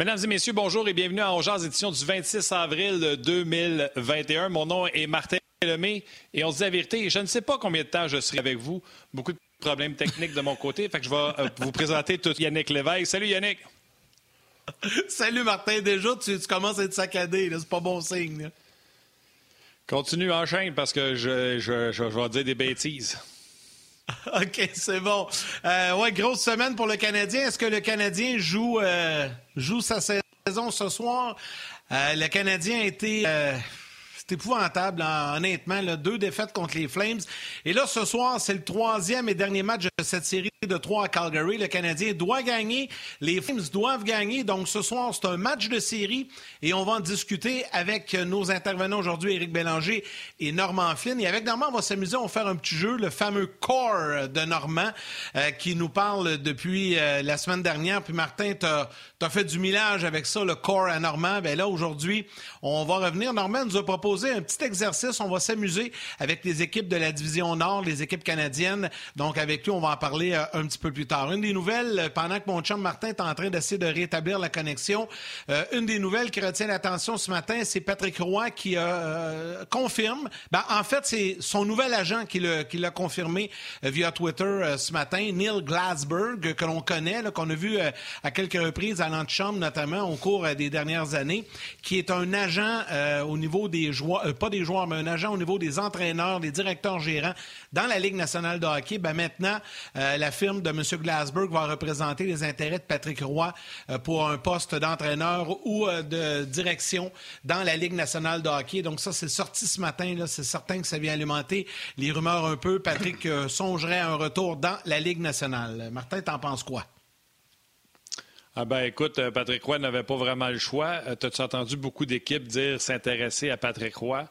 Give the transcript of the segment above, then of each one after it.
Mesdames et messieurs, bonjour et bienvenue à Ongears, édition du 26 avril 2021. Mon nom est Martin Lemay et on se dit la vérité, je ne sais pas combien de temps je serai avec vous. Beaucoup de problèmes techniques de mon côté, fait que je vais euh, vous présenter tout Yannick Lévesque. Salut Yannick! Salut Martin, déjà tu, commences à être saccadé, c'est pas bon signe. Continue, enchaîne parce que je, je, je vais dire des bêtises. OK, c'est bon. Euh, ouais, grosse semaine pour le Canadien. Est-ce que le Canadien joue, euh, joue sa saison ce soir? Euh, le Canadien a été épouvantable, honnêtement. deux défaites contre les Flames. Et là, ce soir, c'est le troisième et dernier match de cette série de trois à Calgary. Le Canadien doit gagner. Les Flames doivent gagner. Donc, ce soir, c'est un match de série et on va en discuter avec nos intervenants aujourd'hui, Éric Bélanger et Normand Flynn. Et avec Normand, on va s'amuser, on va faire un petit jeu, le fameux Core de Normand, euh, qui nous parle depuis euh, la semaine dernière. Puis, Martin, tu as, fait du millage avec ça, le Core à Normand. Bien là, aujourd'hui, on va revenir. Normand nous a proposé un petit exercice. On va s'amuser avec les équipes de la division Nord, les équipes canadiennes. Donc, avec lui, on va en parler euh, un petit peu plus tard. Une des nouvelles, euh, pendant que mon chum Martin est en train d'essayer de rétablir la connexion, euh, une des nouvelles qui retient l'attention ce matin, c'est Patrick Roy qui confirme. Ben, en fait, c'est son nouvel agent qui l'a confirmé via Twitter ce matin, Neil Glasberg, que l'on connaît, qu'on a vu à quelques reprises à l'antichambre, notamment au cours des dernières années, qui est un agent au niveau des joueurs euh, pas des joueurs, mais un agent au niveau des entraîneurs, des directeurs gérants dans la Ligue nationale de hockey. Ben maintenant, euh, la firme de M. Glasberg va représenter les intérêts de Patrick Roy euh, pour un poste d'entraîneur ou de direction dans la Ligue nationale de hockey. Donc ça, c'est sorti ce matin. C'est certain que ça vient alimenter les rumeurs un peu. Patrick songerait à un retour dans la Ligue nationale. Martin, t'en penses quoi? Ah ben écoute, euh, Patrick Roy n'avait pas vraiment le choix. Euh, T'as-tu entendu beaucoup d'équipes dire s'intéresser à Patrick Roy?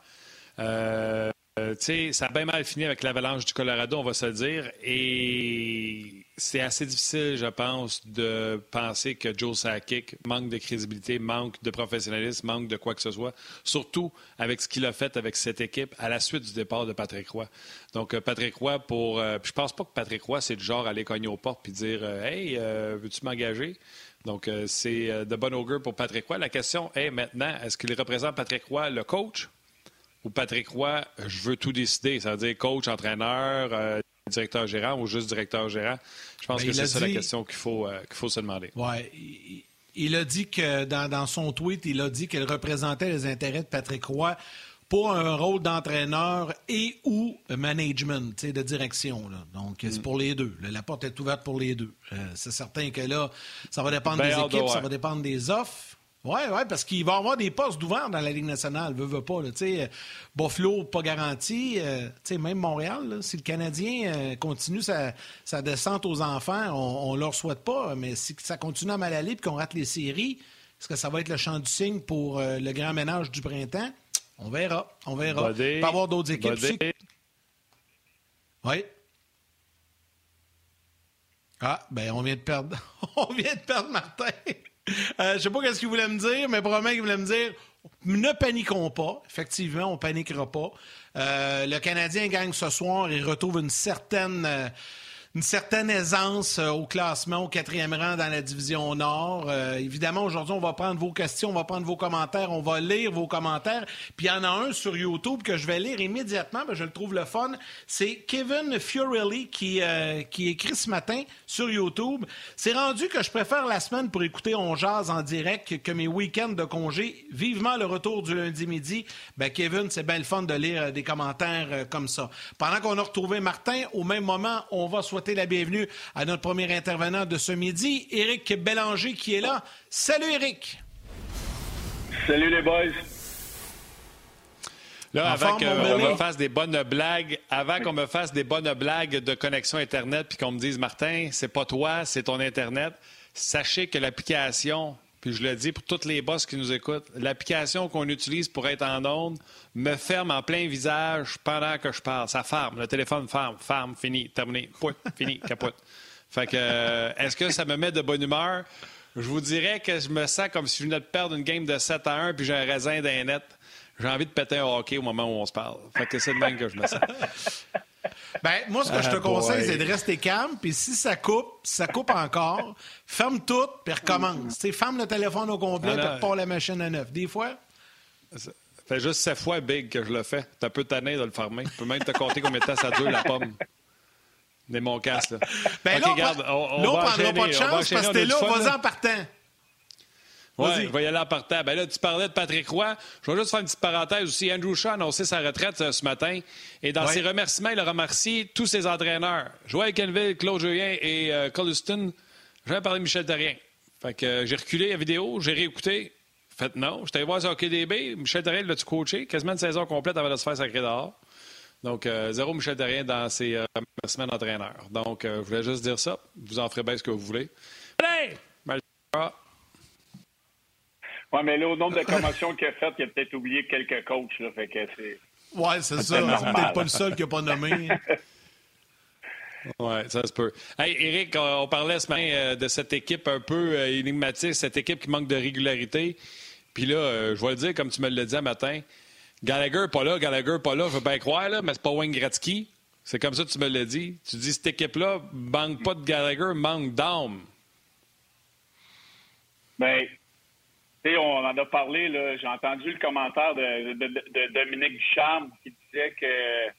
Euh, euh ça a bien mal fini avec l'avalanche du Colorado, on va se le dire. Et c'est assez difficile, je pense, de penser que Joe Sakic manque de crédibilité, manque de professionnalisme, manque de quoi que ce soit. Surtout avec ce qu'il a fait avec cette équipe à la suite du départ de Patrick Roy. Donc, Patrick Roy, pour. je pense pas que Patrick Roy, c'est du genre aller cogner aux portes et dire Hey, veux-tu m'engager? Donc, euh, c'est euh, de bon augure pour Patrick Roy. La question est maintenant, est-ce qu'il représente Patrick Roy, le coach, ou Patrick Roy, je veux tout décider, ça veut dire coach, entraîneur, euh, directeur gérant ou juste directeur gérant? Je pense ben, que c'est ça la question qu'il faut, qu'il faut se demander. Oui. Il, a dit que dans, dans, son tweet, il a dit qu'il représentait les intérêts de Patrick Roy pour un rôle d'entraîneur et ou management, de direction. Donc, c'est pour les deux. La porte est ouverte pour les deux. Euh, c'est certain que là, ça va dépendre ben, des équipes, ça va dépendre des offres. Oui, oui, parce qu'il va y avoir des postes ouverts dans la Ligue nationale, veut, veut pas. Là, Buffalo, pas garanti. Euh, même Montréal, si le Canadien euh, continue sa, descente aux enfants, on, ne leur souhaite pas, mais si ça continue à mal aller et qu'on rate les séries, est-ce que ça va être le champ du signe pour le grand ménage du printemps? On verra. On verra. Il peut avoir d'autres équipes. Oui. Ah, ben on vient de perdre. on vient de perdre Martin. euh, je sais pas ce qu'il voulait me dire, mais probablement qu'il voulait me dire ne paniquons pas. Effectivement, on paniquera pas. Euh, le Canadien gagne ce soir et retrouve une certaine. Euh, une certaine aisance euh, au classement, au quatrième rang dans la division Nord. Euh, évidemment, aujourd'hui, on va prendre vos questions, on va prendre vos commentaires, on va lire vos commentaires. Puis il y en a un sur YouTube que je vais lire immédiatement, ben, je le trouve le fun. C'est Kevin Fiorelli qui, euh, qui écrit ce matin sur YouTube. C'est rendu que je préfère la semaine pour écouter On Jazz en direct que mes week-ends de congé. Vivement le retour du lundi midi. Ben, Kevin, c'est bien le fun de lire des commentaires comme ça. Pendant qu'on a retrouvé Martin, au même moment, on va souhaiter la bienvenue à notre premier intervenant de ce midi, Éric Bélanger, qui est là. Salut, Éric. Salut, les boys. Là, avant qu'on me fasse des bonnes blagues, avant qu'on me fasse des bonnes blagues de connexion Internet, puis qu'on me dise, Martin, c'est pas toi, c'est ton Internet, sachez que l'application, puis je le dis pour toutes les boss qui nous écoutent, l'application qu'on utilise pour être en onde me ferme en plein visage pendant que je parle. Ça ferme, le téléphone ferme, ferme, fini, terminé, pouet, fini, capote. Fait que, euh, est-ce que ça me met de bonne humeur? Je vous dirais que je me sens comme si je venais de perdre une game de 7 à 1 puis j'ai un raisin d'un net. J'ai envie de péter un hockey au moment où on se parle. Fait que c'est de même que je me sens. Ben, moi, ce que je te ah, conseille, c'est de rester calme. Puis si ça coupe, si ça coupe encore, ferme tout, puis recommence. sais, ferme le téléphone au complet, puis repars la machine à neuf. Des fois. Ça fait juste sept fois big que je le fais. T'as peu tanné de le fermer. Je peux même te compter combien de temps ça dure la pomme. Des mon casse, là. Ben là, on, on, on, prendra pas de chance parce que t'es là, vas-y en partant. Oui, il va y aller en partant. Ben là, tu parlais de Patrick Roy. Je vais juste faire une petite parenthèse aussi. Andrew Shaw a annoncé sa retraite euh, ce matin. Et dans ses remerciements, il a remercié tous ses entraîneurs. Joël Kenville, Claude Julien et euh, Colliston. Je vais parler de Michel Terrien. Fait que euh, j'ai reculé la vidéo, j'ai réécouté. Fait non. J'étais allé voir sur KDB. Michel Terrien l'a-tu coaché? Quasiment une saison complète avant de se faire sacrer dehors. Donc, zéro Michel Terrien dans ses remerciements d'entraîneur. Donc, je voulais juste dire ça. Vous en ferez bien ce que vous voulez. Allez! Oui, mais là, au nombre de commotions qu'il a faites, il a peut-être oublié quelques coachs. Là, fait que c'est... Oui, c'est ça. C'est peut-être pas le seul qui n'a pas nommé. Oui, ça se peut. Hey, Eric, on parlait ce matin euh, de cette équipe un peu euh, énigmatique, cette équipe qui manque de régularité. Puis là, euh, je vais le dire comme tu me l'as dit un matin. Gallagher pas là, Gallagher pas là, je veux bien croire, là, mais c'est pas Wayne Gretzky. C'est comme ça que tu me l'as dit. Tu dis cette équipe-là manque pas de Gallagher, manque d'âme. On en a parlé, j'ai entendu le commentaire de, Dominique Ducharme qui disait que,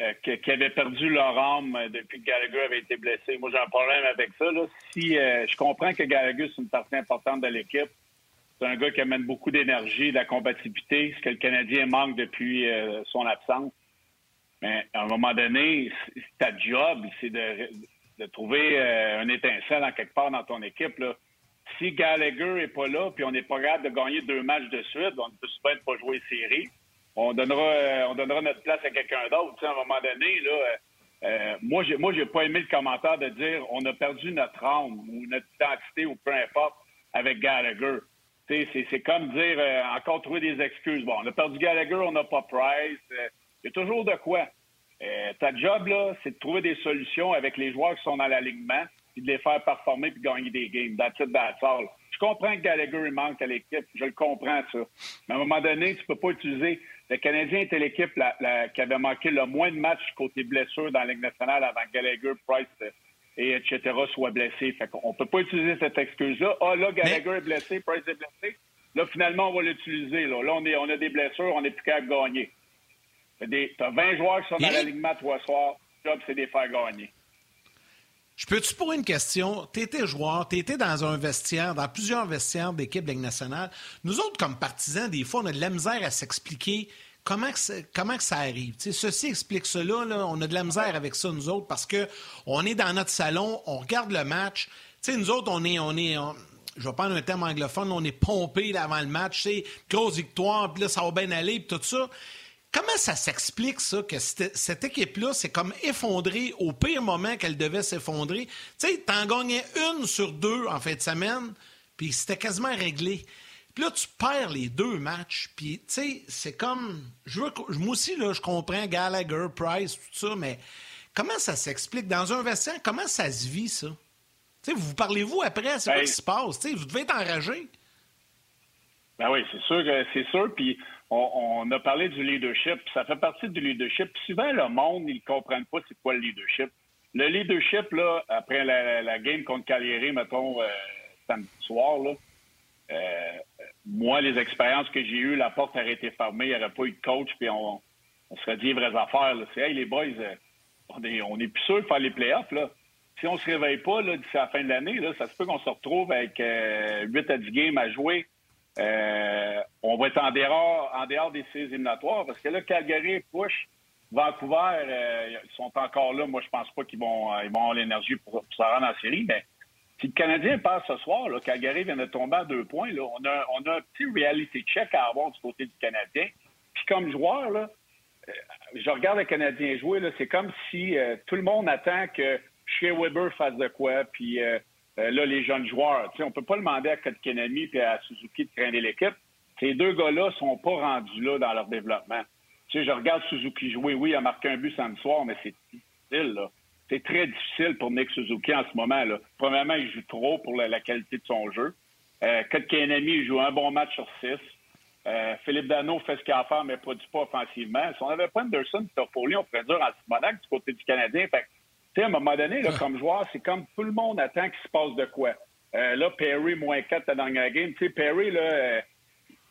euh, qu'il avait perdu leur âme depuis que Gallagher avait été blessé. Moi, j'ai un problème avec ça. Si euh, je comprends que Gallagher, c'est une partie importante de l'équipe, c'est un gars qui amène beaucoup d'énergie, de la compatibilité, ce que le Canadien manque depuis euh, son absence. Mais à un moment donné, ta job, c'est de, trouver un étincelle en quelque part dans ton équipe. Si Gallagher n'est pas là, puis on n'est pas capable de gagner deux matchs de suite, on ne peut pas pas jouer série. On donnera, euh, on donnera notre place à quelqu'un d'autre. À un moment donné, là, euh, euh, moi, j'ai, moi, j'ai pas aimé le commentaire de dire on a perdu notre âme ou notre identité ou peu importe avec Gallagher. C'est, comme dire encore trouver des excuses. Bon, on a perdu Gallagher, on n'a pas Price. Il y a toujours de quoi. ta job, là, c'est de trouver des solutions avec les joueurs qui sont dans l'alignement puis de les faire performer puis gagner des games. That's it, that's all. Je comprends que Gallagher manque à l'équipe. Je le comprends, ça. Mais à un moment donné, tu peux pas utiliser. Le Canadien était l'équipe qui avait manqué le moins de matchs côté blessure dans la Ligue nationale avant que Gallagher, Price et etc. soient blessés. Fait qu'on peut pas utiliser cette excuse-là. Ah, là, Gallagher est blessé, Price est blessé. Là, finalement, on va l'utiliser. Là. là, on, est, on a des blessures, on n'est plus qu'à gagner. Tu as 20 joueurs qui sont dans l'alignement trois soirs. Le job, c'est de les faire gagner. Je peux-tu poser une question? Tu étais joueur, tu dans un vestiaire, dans plusieurs vestiaires d'équipe de. Nous autres, comme partisans, des fois, on a de la misère à s'expliquer comment comment que ça arrive. ceci explique cela. Là, on a de la misère avec ça, nous autres, parce que on est dans notre salon, on regarde le match. nous autres, on est... On est je vais prendre un terme anglophone, on est pompé avant le match, c'est grosse victoire, puis là, ça va bien aller, puis tout ça. Comment ça s'explique, ça, que cette, équipe-là s'est comme effondrée au pire moment qu'elle devait s'effondrer? Tu sais, t'en gagnais une sur deux en fin de semaine, puis c'était quasiment réglé. Puis là, tu perds les deux matchs, puis tu sais, c'est comme... Je veux, moi aussi, là, je comprends Gallagher, Price, tout ça, mais comment ça s'explique? Dans un vestiaire, comment ça se vit, ça? Tu sais, vous parlez-vous après? C'est quoi qui se passe? Tu sais, vous devez être enragé. Ben oui, c'est sûr c'est sûr. Puis on, a parlé du leadership. Ça fait partie du leadership. Souvent, le monde, ils ne comprennent pas c'est quoi le leadership. Le leadership, là, après la, game contre Cagliari, mettons, euh, samedi soir, là, euh, moi, les expériences que j'ai eues, la porte aurait été fermée, il n'y aurait pas eu de coach, puis on, on serait dit vraies affaires. C'est, hey, les boys, euh, on est, on est plus sûr de faire les playoffs. Là. Si on se réveille pas d'ici la fin de l'année, ça se peut qu'on se retrouve avec 8 à 10 games à jouer euh, on va être en dehors, en dehors des séries éliminatoires parce que là, Calgary push. Vancouver, euh, ils sont encore là. Moi, je pense pas qu'ils vont, euh, ils vont avoir l'énergie pour, se rendre en série. Mais si le Canadien passe ce soir, là, Calgary vient de tomber à deux points. Là, on, a, on a un petit reality check à avoir du côté du Canadien. Puis comme joueur, là, je regarde le Canadien jouer, c'est comme si tout le monde attend que chez Weber fasse de quoi, puis là, les jeunes joueurs. On ne peut pas demander à Kotkanami et à Suzuki de traîner l'équipe. Ces deux gars-là ne sont pas rendus là dans leur développement. Je regarde Suzuki jouer. Oui, il a marqué un but samedi soir, mais c'est difficile, là. C'est très difficile pour Nick Suzuki en ce moment, là. Premièrement, il joue trop pour la, qualité de son jeu. Euh, Kotkaniemi, joue un bon match sur six. Euh, Philippe Dano fait ce qu'il a à faire, mais produit pas offensivement. Si on n'avait pas Anderson Toffoli, on ferait dur en Simonac du côté du Canadien. Fait à un moment donné, là, comme joueur, c'est comme tout le monde attend qu'il se passe de quoi. Euh, là, Perry, moins 4 la dernière game. Tu sais, Perry, là, euh,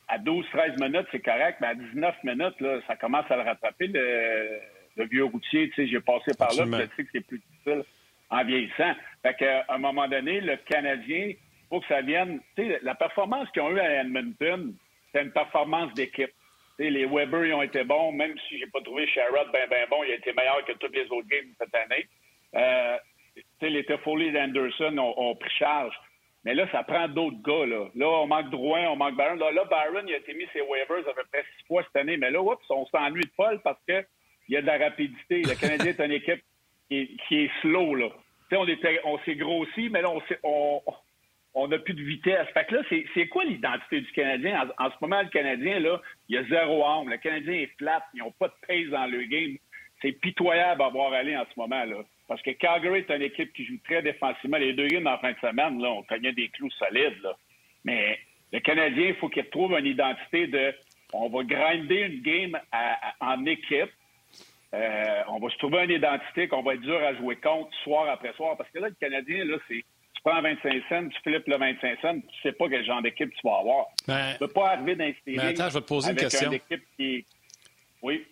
à 12-13 minutes, c'est correct, mais à 19 minutes, là, ça commence à le rattraper, le, vieux routier. Tu sais, j'ai passé par là, je sais que c'est plus difficile en vieillissant. Fait qu'à un moment donné, le Canadien, faut que ça vienne. Tu sais, la performance qu'ils ont eue à Edmonton, c'est une performance d'équipe. Tu sais, les Weber, ils ont été bons, même si j'ai pas trouvé Sherrod ben, ben bon, il a été meilleur que tous les autres games cette année. Euh, les Toffoli et Anderson ont, pris charge. Mais là, ça prend d'autres gars. Là. là, on manque Drouin, on manque Byron. Là, là, Byron, il a été mis ses waivers à peu près six fois cette année. Mais là, oups, on s'ennuie de Paul parce qu'il y a de la rapidité. Le Canadien est une équipe qui est, slow. Là. on, on s'est grossi, mais là, on on n'a plus de vitesse. Fait que là, c'est quoi l'identité du Canadien? En, ce moment, le Canadien, là, il a zéro âme. Le Canadien est flat. Ils n'ont pas de pace dans le game. C'est pitoyable à voir aller en ce moment, là. Parce que Calgary est une équipe qui joue très défensivement. Les deux games en fin de semaine, là, on cognait des clous solides. Là. Mais le Canadien, il faut qu'il retrouve une identité de on va grinder une game en équipe. Euh, on va se trouver une identité qu'on va être dur à jouer contre soir après soir. Parce que là, le Canadien, là, c'est tu prends 25 cents, tu flippes le 25 cents, tu sais pas quel genre d'équipe tu vas avoir. Ben, tu ne peux pas arriver dans Mais attends, je vais te poser une question. équipe qui... Oui.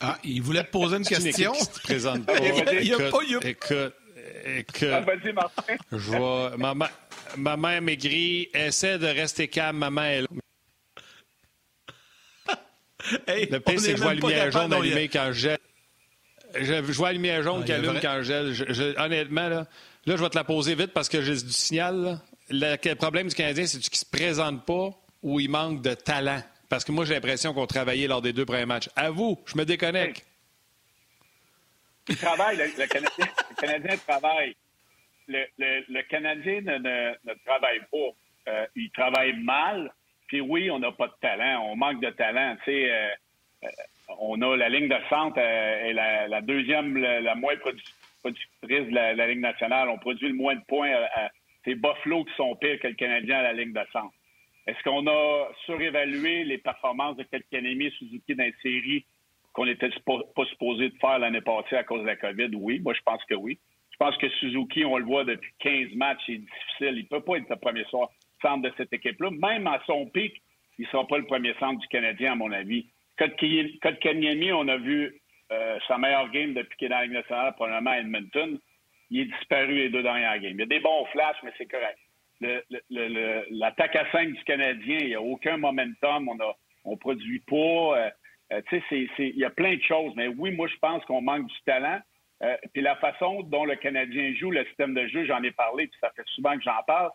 Ah, il voulait te poser une question? Qui te présente pas. il y a pas, il Écoute, écoute. Ah, vas-y, Martin. Je vois. Maman, maman maigrie. Essaie de rester calme. Maman est là. Hey, le pire, c'est que je vois la lumière jaune allumée quand je jette. Je, vois la lumière jaune qui allume quand je gèle. honnêtement, là, là, je vais te la poser vite parce que j'ai du signal. Le, problème du Canadien, c'est qu'il se présente pas ou il manque de talent? Parce que moi, j'ai l'impression qu'on travaillait lors des deux premiers matchs. À vous, je me déconnecte. Il travaille, le, Canadien, le Canadien travaille. Le, Canadien ne, travaille pas. Euh, il travaille mal. Puis oui, on n'a pas de talent. On manque de talent. Euh, euh, on a la ligne de centre est la, deuxième, la, moins productrice de la, Ligue nationale. On produit le moins de points. C'est Buffalo qui sont pires que le Canadien à la ligne de centre. Est-ce qu'on a surévalué les performances de Kotkaniemi et Suzuki dans les séries qu'on n'était pas supposé de faire l'année passée à cause de la COVID? Oui, moi je pense que oui. Je pense que Suzuki, on le voit depuis 15 matchs, c'est difficile. Il ne peut pas être le premier centre de cette équipe-là. Même à son pic, il ne sera pas le premier centre du Canadien, à mon avis. Kotkaniemi, on a vu euh, sa meilleure game depuis qu'il est dans la Ligue nationale, probablement à Edmonton. Il est disparu les deux dernières games. Il y a des bons flashs, mais c'est correct. L'attaque à 5 du Canadien, il n'y a aucun momentum. On on produit pas. Euh, euh, tu sais, il y a plein de choses. Mais oui, moi, je pense qu'on manque du talent. puis la façon dont le Canadien joue, le système de jeu, j'en ai parlé, puis ça fait souvent que j'en parle.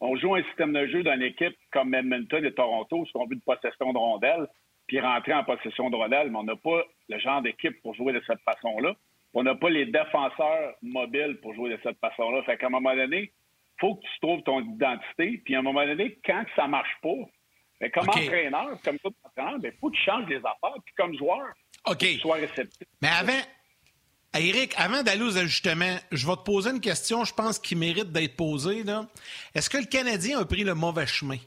On joue un système de jeu d'une équipe comme Edmonton et Toronto, ce qu'on veut de possession de rondelles puis rentrer en possession de rondelle, mais on n'a pas le genre d'équipe pour jouer de cette façon-là. On n'a pas les défenseurs mobiles pour jouer de cette façon-là. Fait qu'à un moment donné, faut que tu trouves ton identité. Puis à un moment donné, quand ça marche pas, mais ben, comme entraîneur, comme tout entraîneur, il ben, faut que tu changes les affaires. Puis comme joueur, faut que tu sois réceptif. Mais avant, Eric, avant d'aller aux ajustements, je vais te poser une question, je pense, qui mérite d'être posée. Est-ce que le Canadien a pris le mauvais chemin?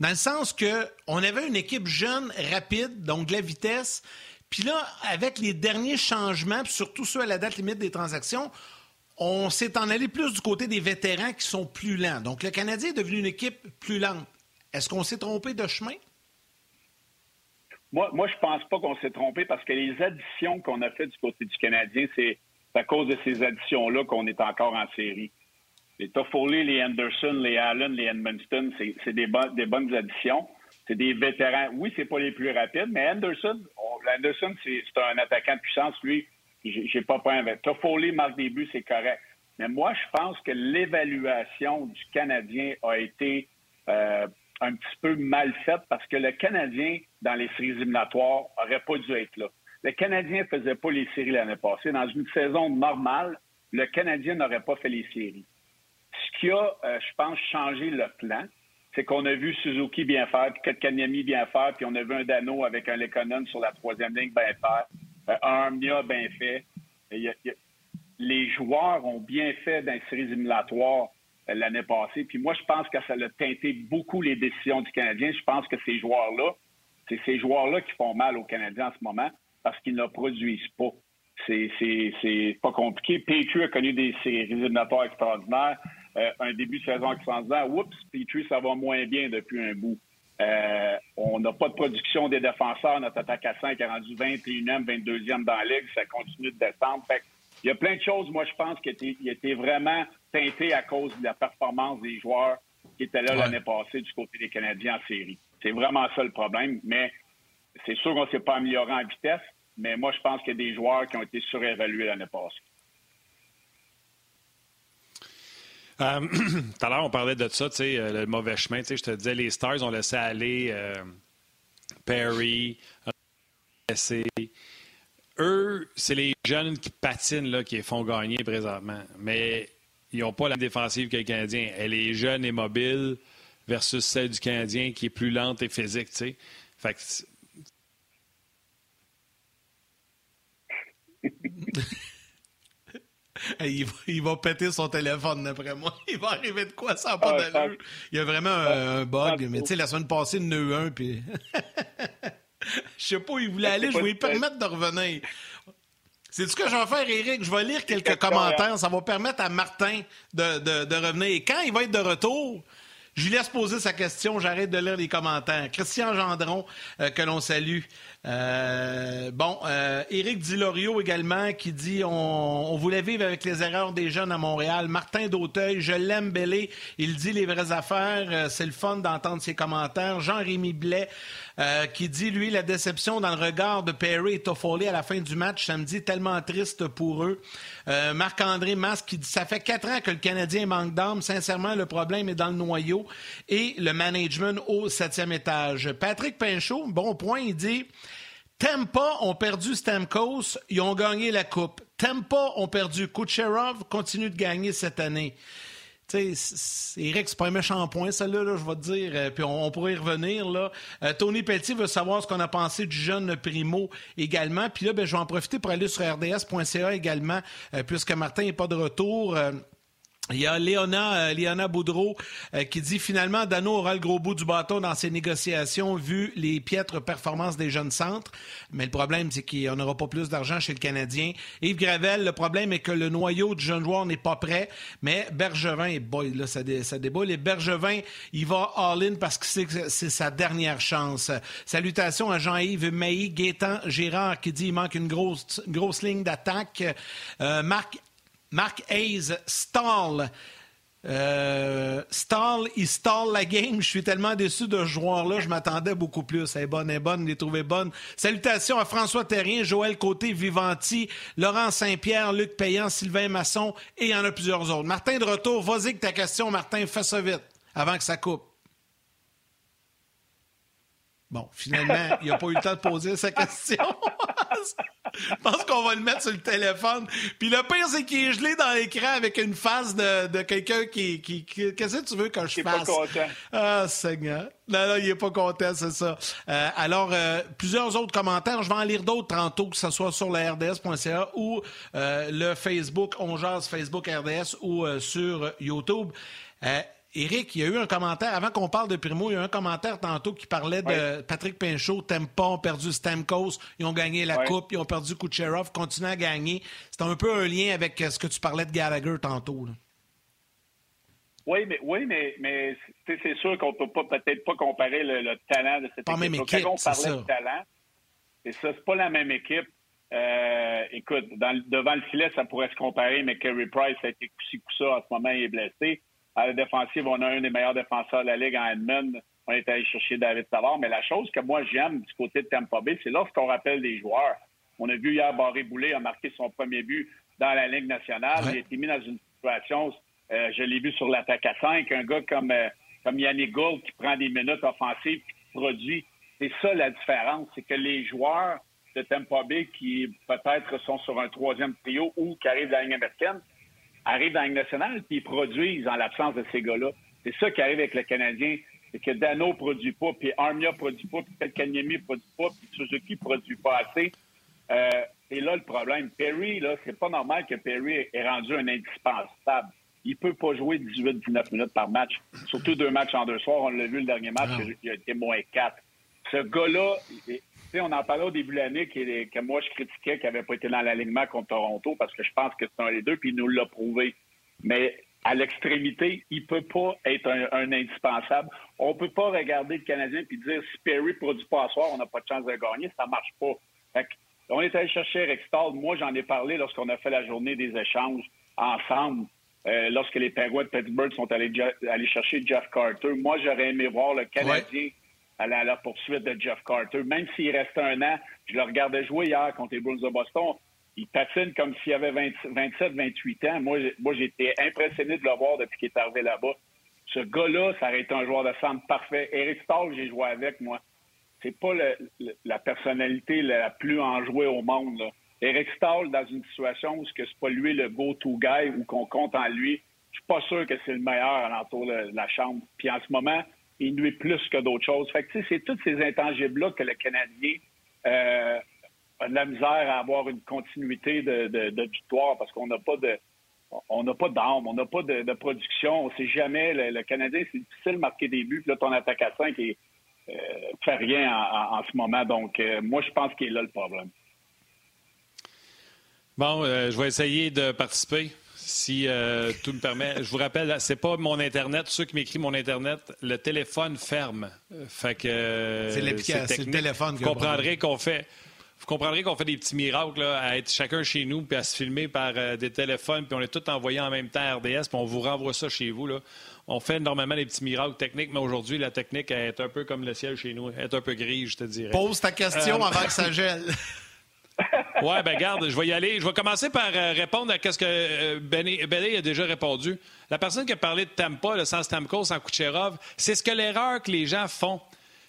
Dans le sens que on avait une équipe jeune, rapide, donc de la vitesse. Puis là, avec les derniers changements, surtout ceux à la date limite des transactions, on s'est en allé plus du côté des vétérans qui sont plus lents. Donc le Canadien est devenu une équipe plus lente. Est-ce qu'on s'est trompé de chemin? Moi, moi je pense pas qu'on s'est trompé parce que les additions qu'on a faites du côté du Canadien, c'est à cause de ces additions-là qu'on est encore en série les Toffoli, les Anderson, les Allen, les Edmundston, c'est des, des, bonnes additions. C'est des vétérans. Oui, c'est pas les plus rapides, mais Anderson, Anderson, c'est un attaquant de puissance. Lui, j'ai pas peur avec. Toffoli marque des buts, c'est correct. Mais moi, je pense que l'évaluation du Canadien a été un petit peu mal faite parce que le Canadien, dans les séries éliminatoires, n'aurait pas dû être là. Le Canadien ne faisait pas les séries l'année passée. Dans une saison normale, le Canadien n'aurait pas fait les séries. Ce qui a, je pense, changé le plan, c'est qu'on a vu Suzuki bien faire, puis Kotkaniemi bien faire, puis on a vu un Dano avec un Lekonen sur la troisième ligne bien faire, un Mia bien fait. les joueurs ont bien fait dans les séries euh, l'année passée. Puis moi, je pense que ça a teinté beaucoup les décisions du Canadien. Je pense que ces joueurs-là, c'est ces joueurs-là qui font mal aux Canadiens en ce moment parce qu'ils ne produisent pas. C'est pas compliqué. Petrie a connu des séries extraordinaires. Euh, un début de saison extraordinaire. Oups, Petrie, ça va moins bien depuis un bout. Euh, on n'a pas de production des défenseurs. Notre attaque à 5 est rendu 21e, 22e dans la ligue. Ça continue de descendre. il y a plein de choses, moi, je pense, qui étaient, vraiment teintées à cause de la performance des joueurs qui étaient là l'année passée du côté des Canadiens en série. C'est vraiment ça le problème. Mais c'est sûr qu'on ne s'est pas amélioré en vitesse. Mais moi, je pense qu'il y a des joueurs qui ont été surévalués l'année passée. Euh, tout à l'heure, on parlait de ça, euh, le mauvais chemin. Je te disais, les Stars ont laissé aller euh, Perry, laissé. Eux, c'est les jeunes qui patinent là, qui les font gagner présentement. Mais ils n'ont pas la défensive que le Canadien. Elle est jeune et mobile versus celle du Canadien qui est plus lente et physique, tu sais. Fait que il, va, péter son téléphone, d'après moi. Il va arriver de quoi, ça n'a pas ah, d'allure. Il y a vraiment un, bug. Mais tu sais, la semaine passée, il y en a eu un, puis... Je sais pas où il voulait aller, je vais lui permettre de revenir. C'est ce que je vais faire, Eric? Je vais lire quelques commentaires. Ça va permettre à Martin de, de, de revenir. Et quand il va être de retour, je lui laisse poser sa question. J'arrête de lire les commentaires. Christian Gendron, euh, que l'on salue. Euh, bon, euh, Éric Dilorio également qui dit on, voulait vivre avec les erreurs des jeunes à Montréal. Martin Dauteuil, je l'aime Bellé. Il dit les vraies affaires. Euh, c'est le fun d'entendre ses commentaires. Jean-Rémy Blais. Qui dit, lui, la déception dans le regard de Perry et Toffoli à la fin du match samedi, tellement triste pour eux. Marc-André Masque qui dit, ça fait quatre ans que le Canadien manque d'âme. Sincèrement, le problème est dans le noyau et le management au septième étage. Patrick Pinchot, bon point, il dit, Tempa ont perdu Stamkos, ils ont gagné la Coupe. Tempa ont perdu Kucherov, continue de gagner cette année. Tu sais, Eric, c'est pas un méchant point, celle-là, là, je vais te dire. Euh, puis on, pourrait y revenir, là. Euh, Tony Pelletier veut savoir ce qu'on a pensé du jeune Primo également. Puis là, ben, je vais en profiter pour aller sur rds.ca également, euh, puisque Martin n'est pas de retour. Il y a Léona, euh, Boudreau euh, qui dit finalement Dano aura le gros bout du bâton dans ses négociations vu les piètres performances des jeunes centres. Mais le problème, c'est qu'on n'aura pas plus d'argent chez le Canadien. Yves Gravel, le problème est que le noyau du jeune joueur n'est pas prêt. Mais Bergevin, boy, là, ça, ça déboule. Et Bergevin, il va all-in parce que c'est sa dernière chance. Salutations à Jean-Yves Mailly, Gaétan Gérard qui dit il manque une grosse, grosse ligne d'attaque. Euh, Marc Mark Hayes stall. Euh, stall, il stall la game. Je suis tellement déçu de ce joueur-là. Je m'attendais beaucoup plus. Elle est bonne, elle est bonne, je l'ai trouvé bonne. Salutations à François Terrien, Joël Côté, Vivanti, Laurent Saint-Pierre, Luc Payan, Sylvain Masson et il y en a plusieurs autres. Martin, de retour, vas-y que ta question, Martin, fais ça vite avant que ça coupe. Bon, finalement, il n'a pas eu le temps de poser sa question. Je pense qu'on va le mettre sur le téléphone. Puis le pire, c'est qu'il est gelé dans l'écran avec une face de, quelqu'un qui, Qu'est-ce que tu veux que je fasse? Il pas content. Ah, Seigneur. Non, non, il est pas content, c'est ça. Euh, alors, euh, plusieurs autres commentaires. Je vais en lire d'autres tantôt, que ce soit sur la RDS.ca ou euh, le Facebook, on Facebook RDS ou sur YouTube. Éric, il y a eu un commentaire, avant qu'on parle de Primo, il y a eu un commentaire tantôt qui parlait de Patrick Pinchot, Tempa ont perdu Stamkos, ils ont gagné la Coupe, ils ont perdu Kucherov, continuent à gagner. C'est un peu un lien avec ce que tu parlais de Gallagher tantôt. Oui, mais, oui, mais, mais c'est sûr qu'on ne peut pas peut-être pas comparer le, talent de cette pas équipe. Même équipe Quand on parlait ça. de talent, c'est ça, c'est pas la même équipe. Euh, écoute, devant le filet, ça pourrait se comparer, mais Kerry Price a été coup-ci, coup-ça. En ce moment, il est blessé. À la défensive, on a un des meilleurs défenseurs de la Ligue en Edmund. On est allé chercher David Savard. Mais la chose que moi, j'aime du côté de Tampa Bay, c'est lorsqu'on rappelle des joueurs. On a vu hier Barré Boulet a marqué son premier but dans la Ligue nationale. Il a été mis dans une situation, euh, je l'ai vu sur l'attaque à 5, un gars comme, euh, comme Yannick Gould qui prend des minutes offensives et qui produit. C'est ça la différence, c'est que les joueurs de Tampa Bay qui peut-être sont sur un troisième trio ou qui arrivent dans la ligne américaine, arrivent dans la nationale puis ils produisent en l'absence de ces gars-là. C'est ça qui arrive avec le Canadien, c'est que Dano produit pas, puis Armia produit pas, puis Kanyemi produit pas, puis Suzuki produit pas assez. Euh, et là le problème. Perry, là, c'est pas normal que Perry ait rendu un indispensable. Il peut pas jouer 18-19 minutes par match. Surtout deux matchs en deux soirs. On l'a vu le dernier match, il a été moins 4. Ce gars-là, on en parlait au début de l'année que, moi je critiquais qu'il n'avait pas été dans l'alignement contre Toronto parce que je pense que c'est un des deux, puis il nous l'a prouvé. Mais à l'extrémité, il peut pas être un, indispensable. On peut pas regarder le Canadien puis dire si Perry produit pas à soir, on n'a pas de chance de gagner. Ça marche pas. on est allé chercher Stahl. Moi, j'en ai parlé lorsqu'on a fait la journée des échanges ensemble. Euh, lorsque les Penguins de Pittsburgh sont allés, chercher Jeff Carter. Moi, j'aurais aimé voir le Canadien à la poursuite de Jeff Carter. Même s'il reste un an, je le regardais jouer hier contre les Bruins de Boston. Il patine comme s'il avait 27, 28 ans. Moi, moi j'étais impressionné de le voir depuis qu'il est arrivé là-bas. Ce gars-là, ça aurait été un joueur de centre parfait. Eric Stahl, j'ai joué avec, moi. C'est pas la personnalité la plus enjouée au monde. Eric Stahl, dans une situation où ce n'est pas lui le go-to guy ou qu'on compte en lui, je suis pas sûr que c'est le meilleur à l'entour de la chambre. Puis en ce moment, il nuit plus que d'autres choses. Fait que, c'est tous ces intangibles-là que le Canadien euh, a de la misère à avoir une continuité de, victoire parce qu'on n'a pas de on n'a pas d'armes, on n'a pas de, production, on ne sait jamais. Le, Canadien, c'est difficile de marquer des buts. Puis là, ton attaque à 5 et euh, fait rien en, ce moment. Donc, euh, moi, je pense qu'il est là le problème. Bon, je vais essayer de participer si euh, tout me permet. Je vous rappelle, c'est pas mon Internet. Ceux qui m'écrivent mon Internet, le téléphone ferme. Fait que. C'est l'application, le téléphone. Vous comprendrez qu'on fait. Vous comprendrez qu'on fait des petits miracles à être chacun chez nous puis à se filmer par euh, des téléphones puis on est tous envoyés en même temps à RDS puis on vous renvoie ça chez vous. Là. On fait normalement des petits miracles techniques, mais aujourd'hui, la technique est un peu comme le ciel chez nous, elle est un peu grise, je te dirais. Pose ta question euh, avant que ça gèle. Oui, ben garde, je vais y aller. Je vais commencer par euh, répondre à ce que euh, Benny, a déjà répondu. La personne qui a parlé de Tampa, sans Stamkos, sans Kucherov, c'est ce que l'erreur que les gens font.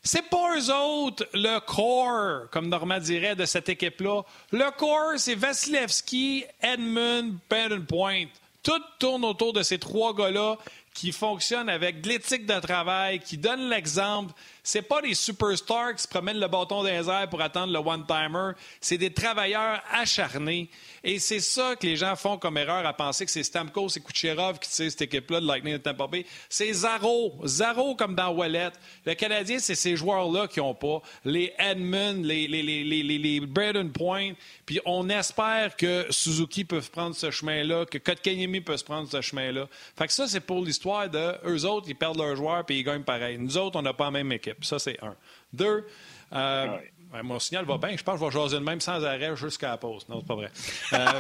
C'est pas eux autres le core, comme Normand dirait, de cette équipe-là. Le core, c'est Vasilevski, Edmund, Baden Point. Tout tourne autour de ces trois gars-là qui fonctionnent avec de l'éthique de travail, qui donnent l'exemple c'est pas des superstars qui se promènent le bâton dans les airs pour attendre le one-timer. C'est des travailleurs acharnés. Et c'est ça que les gens font comme erreur à penser que c'est Stamkos et Kucherov qui tirent cette équipe-là de Lightning de Tampa Bay. C'est Zaro. Zaro comme dans Wallet. Le Canadien, c'est ces joueurs-là qui n'ont pas. Les Edmund, les, les, les, les, les Braden Point. Puis on espère que Suzuki peut prendre ce chemin-là, que Kotkaniemi peut se prendre ce chemin-là. Fait que ça, c'est pour l'histoire de eux autres, ils perdent leurs joueurs puis ils gagnent pareil. Nous autres, on n'a pas la même équipe. Ça, c'est un. Deux, euh, mon signal va bien. Je pense que je vais jaser le même sans arrêt jusqu'à la pause. Non, c'est pas vrai. Euh,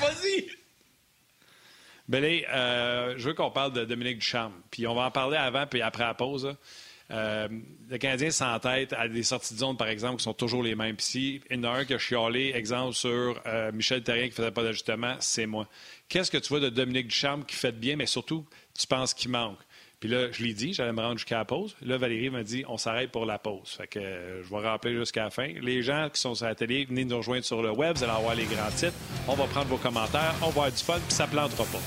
Vas-y! Bélé, euh, je veux qu'on parle de Dominique Duchamp. Puis on va en parler avant puis après la pause. le Canadien s'entête à des sorties de zone, par exemple, qui sont toujours les mêmes. Puis si il y en a un qui a chialé, exemple sur Michel Terrien qui ne faisait pas d'ajustement, c'est moi. Qu'est-ce que tu vois de Dominique Duchamp qui fait bien, mais surtout, tu penses qu'il manque? Puis là, je l'ai dit, j'allais me rendre jusqu'à la pause. Là, Valérie m'a dit, on s'arrête pour la pause. Fait que euh, je vais rappeler jusqu'à la fin. Les gens qui sont sur la télé, venez nous rejoindre sur le web. Vous allez avoir les grands titres. On va prendre vos commentaires. On va avoir du fun, puis ça ne plantera pas.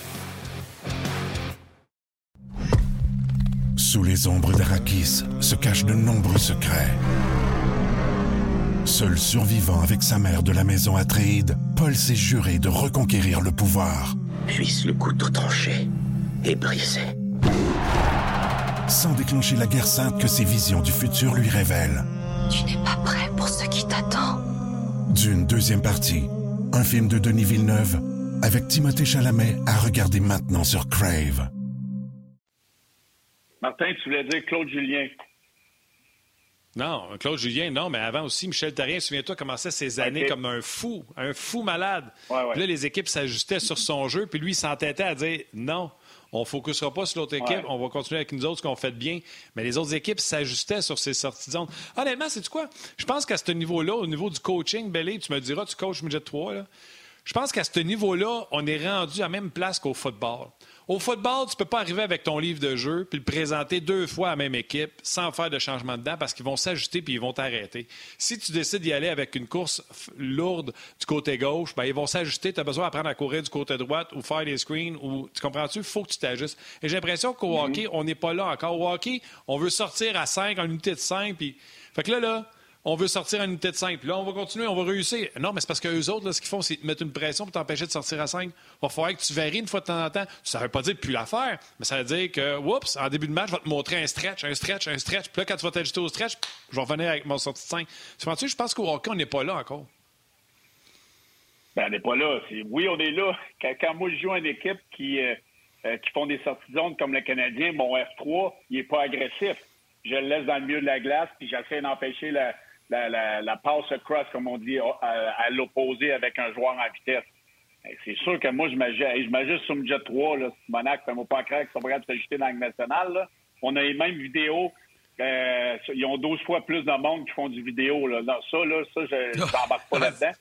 Sous les ombres d'Arakis se cachent de nombreux secrets. Seul survivant avec sa mère de la maison Atréide, Paul s'est juré de reconquérir le pouvoir. Puisse le couteau tranché et brisé sans déclencher la guerre sainte que ses visions du futur lui révèlent. Tu n'es pas prêt pour ce qui t'attend. D'une deuxième partie, un film de Denis Villeneuve avec Timothée Chalamet à regarder maintenant sur Crave. Martin, tu voulais dire Claude Julien. Non, Claude Julien, non, mais avant aussi, Michel Therrien, souviens-toi, commençait ses années comme un fou, un fou malade. là, les équipes s'ajustaient sur son jeu, puis lui, il s'entêtait à dire non, on ne focusera pas sur l'autre équipe. On va continuer avec nous autres ce qu'on fait de bien. Mais les autres équipes s'ajustaient sur ces sorties de zone. Honnêtement, c'est quoi? Je pense qu'à ce niveau-là, au niveau du coaching, Belé, tu me diras, tu coaches midget 3, là. Je pense qu'à ce niveau-là, on est rendu à la même place qu'au football. Au football, tu peux pas arriver avec ton livre de jeu puis le présenter deux fois à la même équipe sans faire de changement dedans parce qu'ils vont s'ajuster puis ils vont t'arrêter. Si tu décides d'y aller avec une course lourde du côté gauche, ben, ils vont s'ajuster. Tu as besoin d'apprendre à courir du côté droite ou faire des screens. Ou, tu comprends-tu? Il faut que tu t'ajustes. Et j'ai l'impression qu'au mm-hmm. hockey, on n'est pas là encore. Au hockey, on veut sortir à 5 en unité de 5. Puis... Fait que là, là, on veut sortir en unité de 5. Puis là, on va continuer, on va réussir. Non, mais c'est parce qu'eux autres, ce qu'ils font, c'est mettre une pression pour t'empêcher de sortir à 5. Il va falloir que tu varies une fois de temps en temps. Ça ne veut pas dire plus la faire, mais ça veut dire que, oups, en début de match, je vais te montrer un stretch, un stretch, un stretch. Puis là, quand tu vas t'ajuster au stretch, je vais revenir avec mon sortie de 5. Tu je pense qu'au hockey, on n'est pas là encore? Ben, on n'est pas là. Oui, on est là. Quand, moi, je joue une équipe qui, euh, euh, qui font des sorties de zone comme le Canadien, mon F3, il n'est pas agressif. Je le laisse dans le milieu de la glace, puis j'essaie d'empêcher la la, la, la passe cross, comme on dit, à, l'opposé avec un joueur en vitesse. C'est sûr que moi, je m'ajuste sur le Jet 3, là, Monac, ne pas croire qu'ils sont prêts à s'ajouter dans le national. On a les mêmes vidéos. Euh, ils ont 12 fois plus de monde qui font du vidéo. Là. ça, là, ça, je n'embarque pas là-dedans.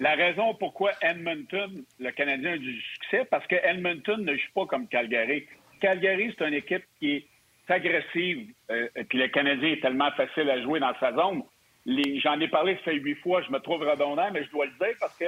La raison pourquoi Edmonton, le Canadien, a du succès, parce que Edmonton ne joue pas comme Calgary. Calgary, c'est une équipe qui est agressive, euh, puis le Canadien est tellement facile à jouer dans sa zone. J'en ai parlé, ça fait huit fois, je me trouve redondant, mais je dois le dire parce que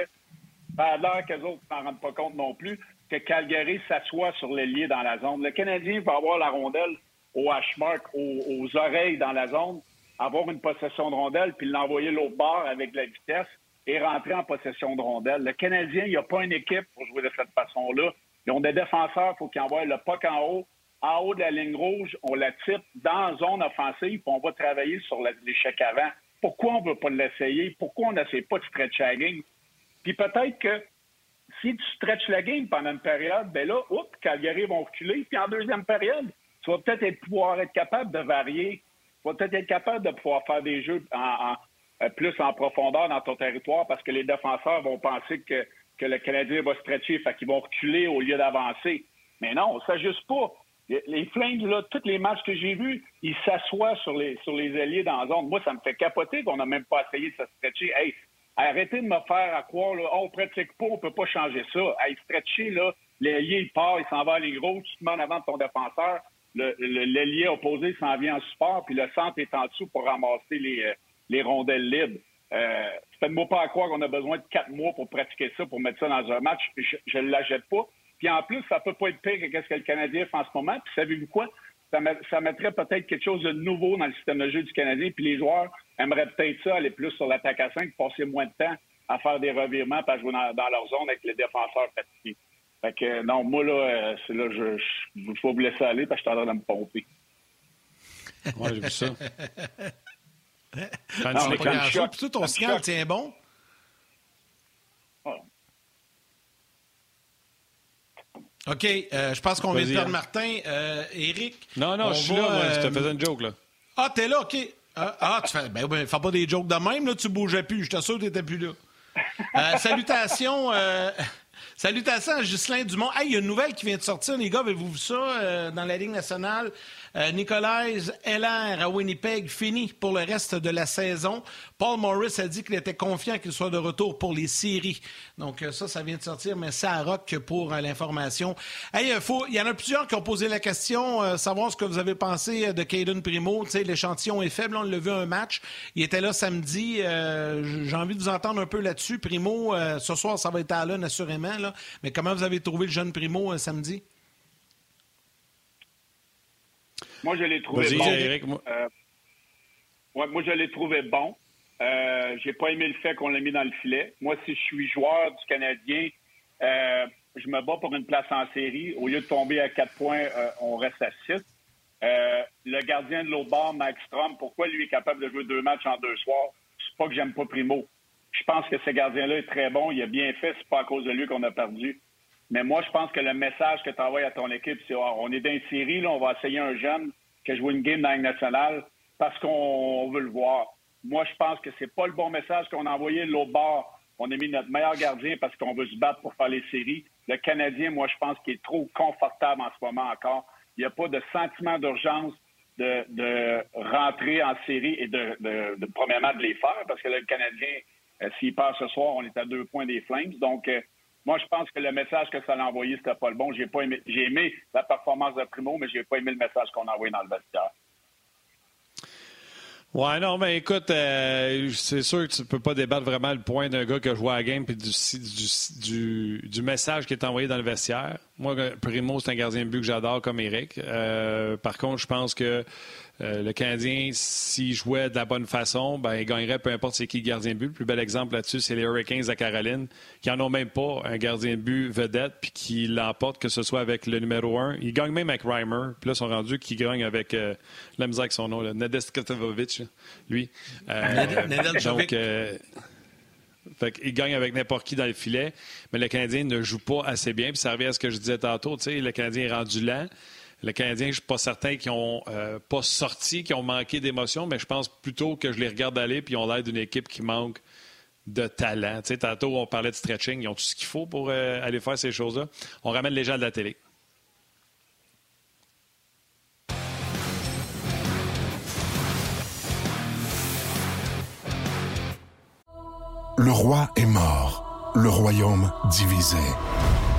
ça a l'air qu'eux autres ne s'en rendent pas compte non plus, que Calgary s'assoit sur l'ailier dans la zone. Le Canadien va avoir la rondelle au hashmark, aux, aux oreilles dans la zone, avoir une possession de rondelle, puis l'envoyer l'autre bord avec la vitesse et rentrer en possession de rondelle. Le Canadien, il n'y a pas une équipe pour jouer de cette façon-là. Ils ont des défenseurs, il faut qu'ils envoient le puck en haut. En haut de la ligne rouge, on la type dans la zone offensive, puis on va travailler sur l'échec avant. Pourquoi on ne veut pas l'essayer? Pourquoi on n'essaie pas de stretch la game? Puis peut-être que si tu stretches la game pendant une période, ben là, oups, Calgary vont reculer. Puis en deuxième période, tu vas peut-être être, pouvoir être capable de varier. Tu vas peut-être être capable de pouvoir faire des jeux euh, plus en profondeur dans ton territoire parce que les défenseurs vont penser que, que le Canadien va stretcher, fait qu'ils vont reculer au lieu d'avancer. Mais non, on ne s'ajuste pas. Les Flames, là, tous les matchs que j'ai vus, ils s'assoient sur les, sur les alliés dans la zone. Moi, ça me fait capoter qu'on n'a même pas essayé de se stretcher. Hey, arrêtez de me faire à croire, là, oh, on pratique pas, on peut pas changer ça. Hey, stretcher, là, l'ailier, il part, il s'en va à les gros, tu te mets en avant de ton défenseur. L'ailier opposé s'en vient en support, puis le centre est en dessous pour ramasser les, euh, les rondelles libres. Euh, Faites-moi pas à croire qu'on a besoin de quatre mois pour pratiquer ça, pour mettre ça dans un match. Je ne l'achète pas. Puis en plus, ça peut pas être pire que ce que le Canadien fait en ce moment. Puis savez-vous quoi? Ça, mettrait peut-être quelque chose de nouveau dans le système de jeu du Canadien. Puis les joueurs aimeraient peut-être ça, aller plus sur l'attaque à 5, passer moins de temps à faire des revirements, à jouer dans, leur zone avec les défenseurs fatigués. Fait que non, moi là, euh, c'est là, je, je, vais vous laisser aller parce que je suis en train de me pomper. Ouais, j'ai vu ça. non, mais quand tu ton scan tient bon? OK, euh, je pense qu'on vient de perdre Martin. Euh, Eric? Non, non, je suis là, moi, je te faisais une joke, là. Ah, t'es là, OK. Ah, ah, tu fais... Ben, ben, fais pas des jokes de même, là, tu bougeais plus. Je t'assure que t'étais plus là. Euh, salutations... Salutations à Ghislain Dumont. Hey, il y a une nouvelle qui vient de sortir, les gars. Avez-vous vu ça dans la Ligue nationale? Euh, Nicolas Heller à Winnipeg fini pour le reste de la saison. Paul Morris a dit qu'il était confiant qu'il soit de retour pour les séries. Donc euh, ça, ça vient de sortir, mais ça rock pour euh, l'information. Hey, il y en a plusieurs qui ont posé la question, savoir ce que vous avez pensé de Caden Primo. L'échantillon est faible, on l'a vu un match. Il était là samedi. J'ai envie de vous entendre un peu là-dessus. Primo, ce soir, ça va être à l'un, assurément. Mais comment vous avez trouvé le jeune Primo samedi? Moi, je l'ai trouvé bon. Euh, moi, je l'ai trouvé bon. Euh, j'ai pas aimé le fait qu'on l'ait mis dans le filet. Moi, si je suis joueur du Canadien, euh, je me bats pour une place en série. Au lieu de tomber à quatre points, euh, on reste à six. le gardien de l'autre bord, Max Strom, pourquoi lui est capable de jouer deux matchs en deux soirs? C'est pas que j'aime pas Primo. Je pense que ce gardien-là est très bon. Il a bien fait. C'est pas à cause de lui qu'on a perdu. Mais moi, je pense que le message que tu envoies à ton équipe, c'est ah, on est dans une série, là, on va essayer un jeune qui a joué une game dans la nationale parce qu'on veut le voir. Moi, je pense que c'est pas le bon message qu'on a envoyé de l'autre bord. On a mis notre meilleur gardien parce qu'on veut se battre pour faire les séries. Le Canadien, moi, je pense qu'il est trop confortable en ce moment encore. Il n'y a pas de sentiment d'urgence de, rentrer en série et de, de, premièrement de les faire parce que le Canadien, euh, s'il part ce soir, on est à deux points des Flames. Donc, euh, Moi, je pense que le message que ça a envoyé, c'était pas le bon. J'ai pas aimé, j'ai aimé la performance de Primo, mais j'ai pas aimé le message qu'on a envoyé dans le vestiaire. Ouais, non, mais écoute, euh, c'est sûr que tu peux pas débattre vraiment le point d'un gars qui a joué à game et du, du, du, message qui est envoyé dans le vestiaire. Moi, Primo, c'est un gardien de but que j'adore comme Eric. Euh, par contre, je pense que euh, le Canadien, s'il jouait de la bonne façon, ben, il gagnerait peu importe c'est qui le gardien de but. Le plus bel exemple là-dessus, c'est les Hurricanes à Caroline, qui n'en ont même pas un gardien de but vedette, puis qui l'emportent, que ce soit avec le numéro 1. Ils gagnent même avec Reimer. Puis là, ils sont rendus qu'ils gagnent avec euh, la misère avec son nom, là, lui. Euh, donc, euh, il gagne avec n'importe qui dans le filet, mais le Canadien ne joue pas assez bien. Puis ça revient à ce que je disais tantôt. Le Canadien est rendu lent. Le Canadien, je ne suis pas certain qu'ils n'ont euh, pas sorti, qu'ils ont manqué d'émotion, mais je pense plutôt que je les regarde aller puis ils ont l'air d'une équipe qui manque de talent. Tantôt, on parlait de stretching. Ils ont tout ce qu'il faut pour euh, aller faire ces choses-là. On ramène les gens de la télé. Le roi est mort, le royaume divisé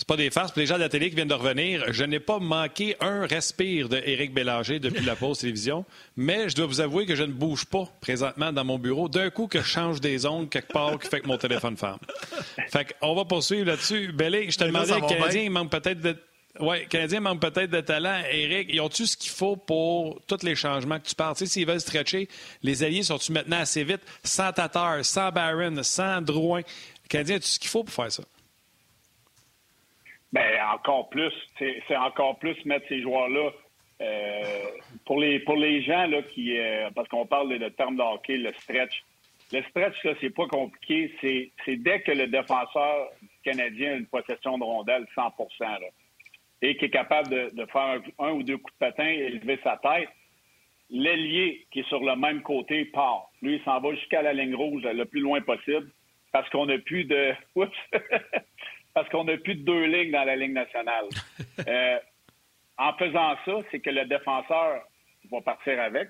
c'est pas des farces. Pour les gens de la télé qui viennent de revenir, je n'ai pas manqué un respire de Éric Bélanger depuis la pause télévision, mais je dois vous avouer que je ne bouge pas présentement dans mon bureau. D'un coup, que je change des ondes quelque part qui fait que mon téléphone ferme. Fait qu'on va poursuivre là-dessus. Bélé, je te demandais, le Canadien manque peut-être de... Oui, Canadien manque peut-être de talent. Éric, ils ont-tu ce qu'il faut pour tous les changements que tu parles? Tu sais, s'ils veulent stretcher, les alliés sont-tu maintenant assez vite, sans Tatar, sans Barron, sans Drouin? Le Canadien a-tu ce qu'il faut pour faire ça? Ben encore plus, c'est encore plus mettre ces joueurs-là euh, pour les pour les gens là qui euh, parce qu'on parle de, terme de hockey, le stretch. Le stretch là, c'est pas compliqué. C'est dès que le défenseur canadien a une possession de rondelle 100 là, et qui est capable de, de faire un, ou deux coups de patin et lever sa tête, l'ailier qui est sur le même côté part. Lui, il s'en va jusqu'à la ligne rouge le plus loin possible parce qu'on n'a plus de. Parce qu'on n'a plus de deux lignes dans la Ligue nationale. Euh, en faisant ça, c'est que le défenseur va partir avec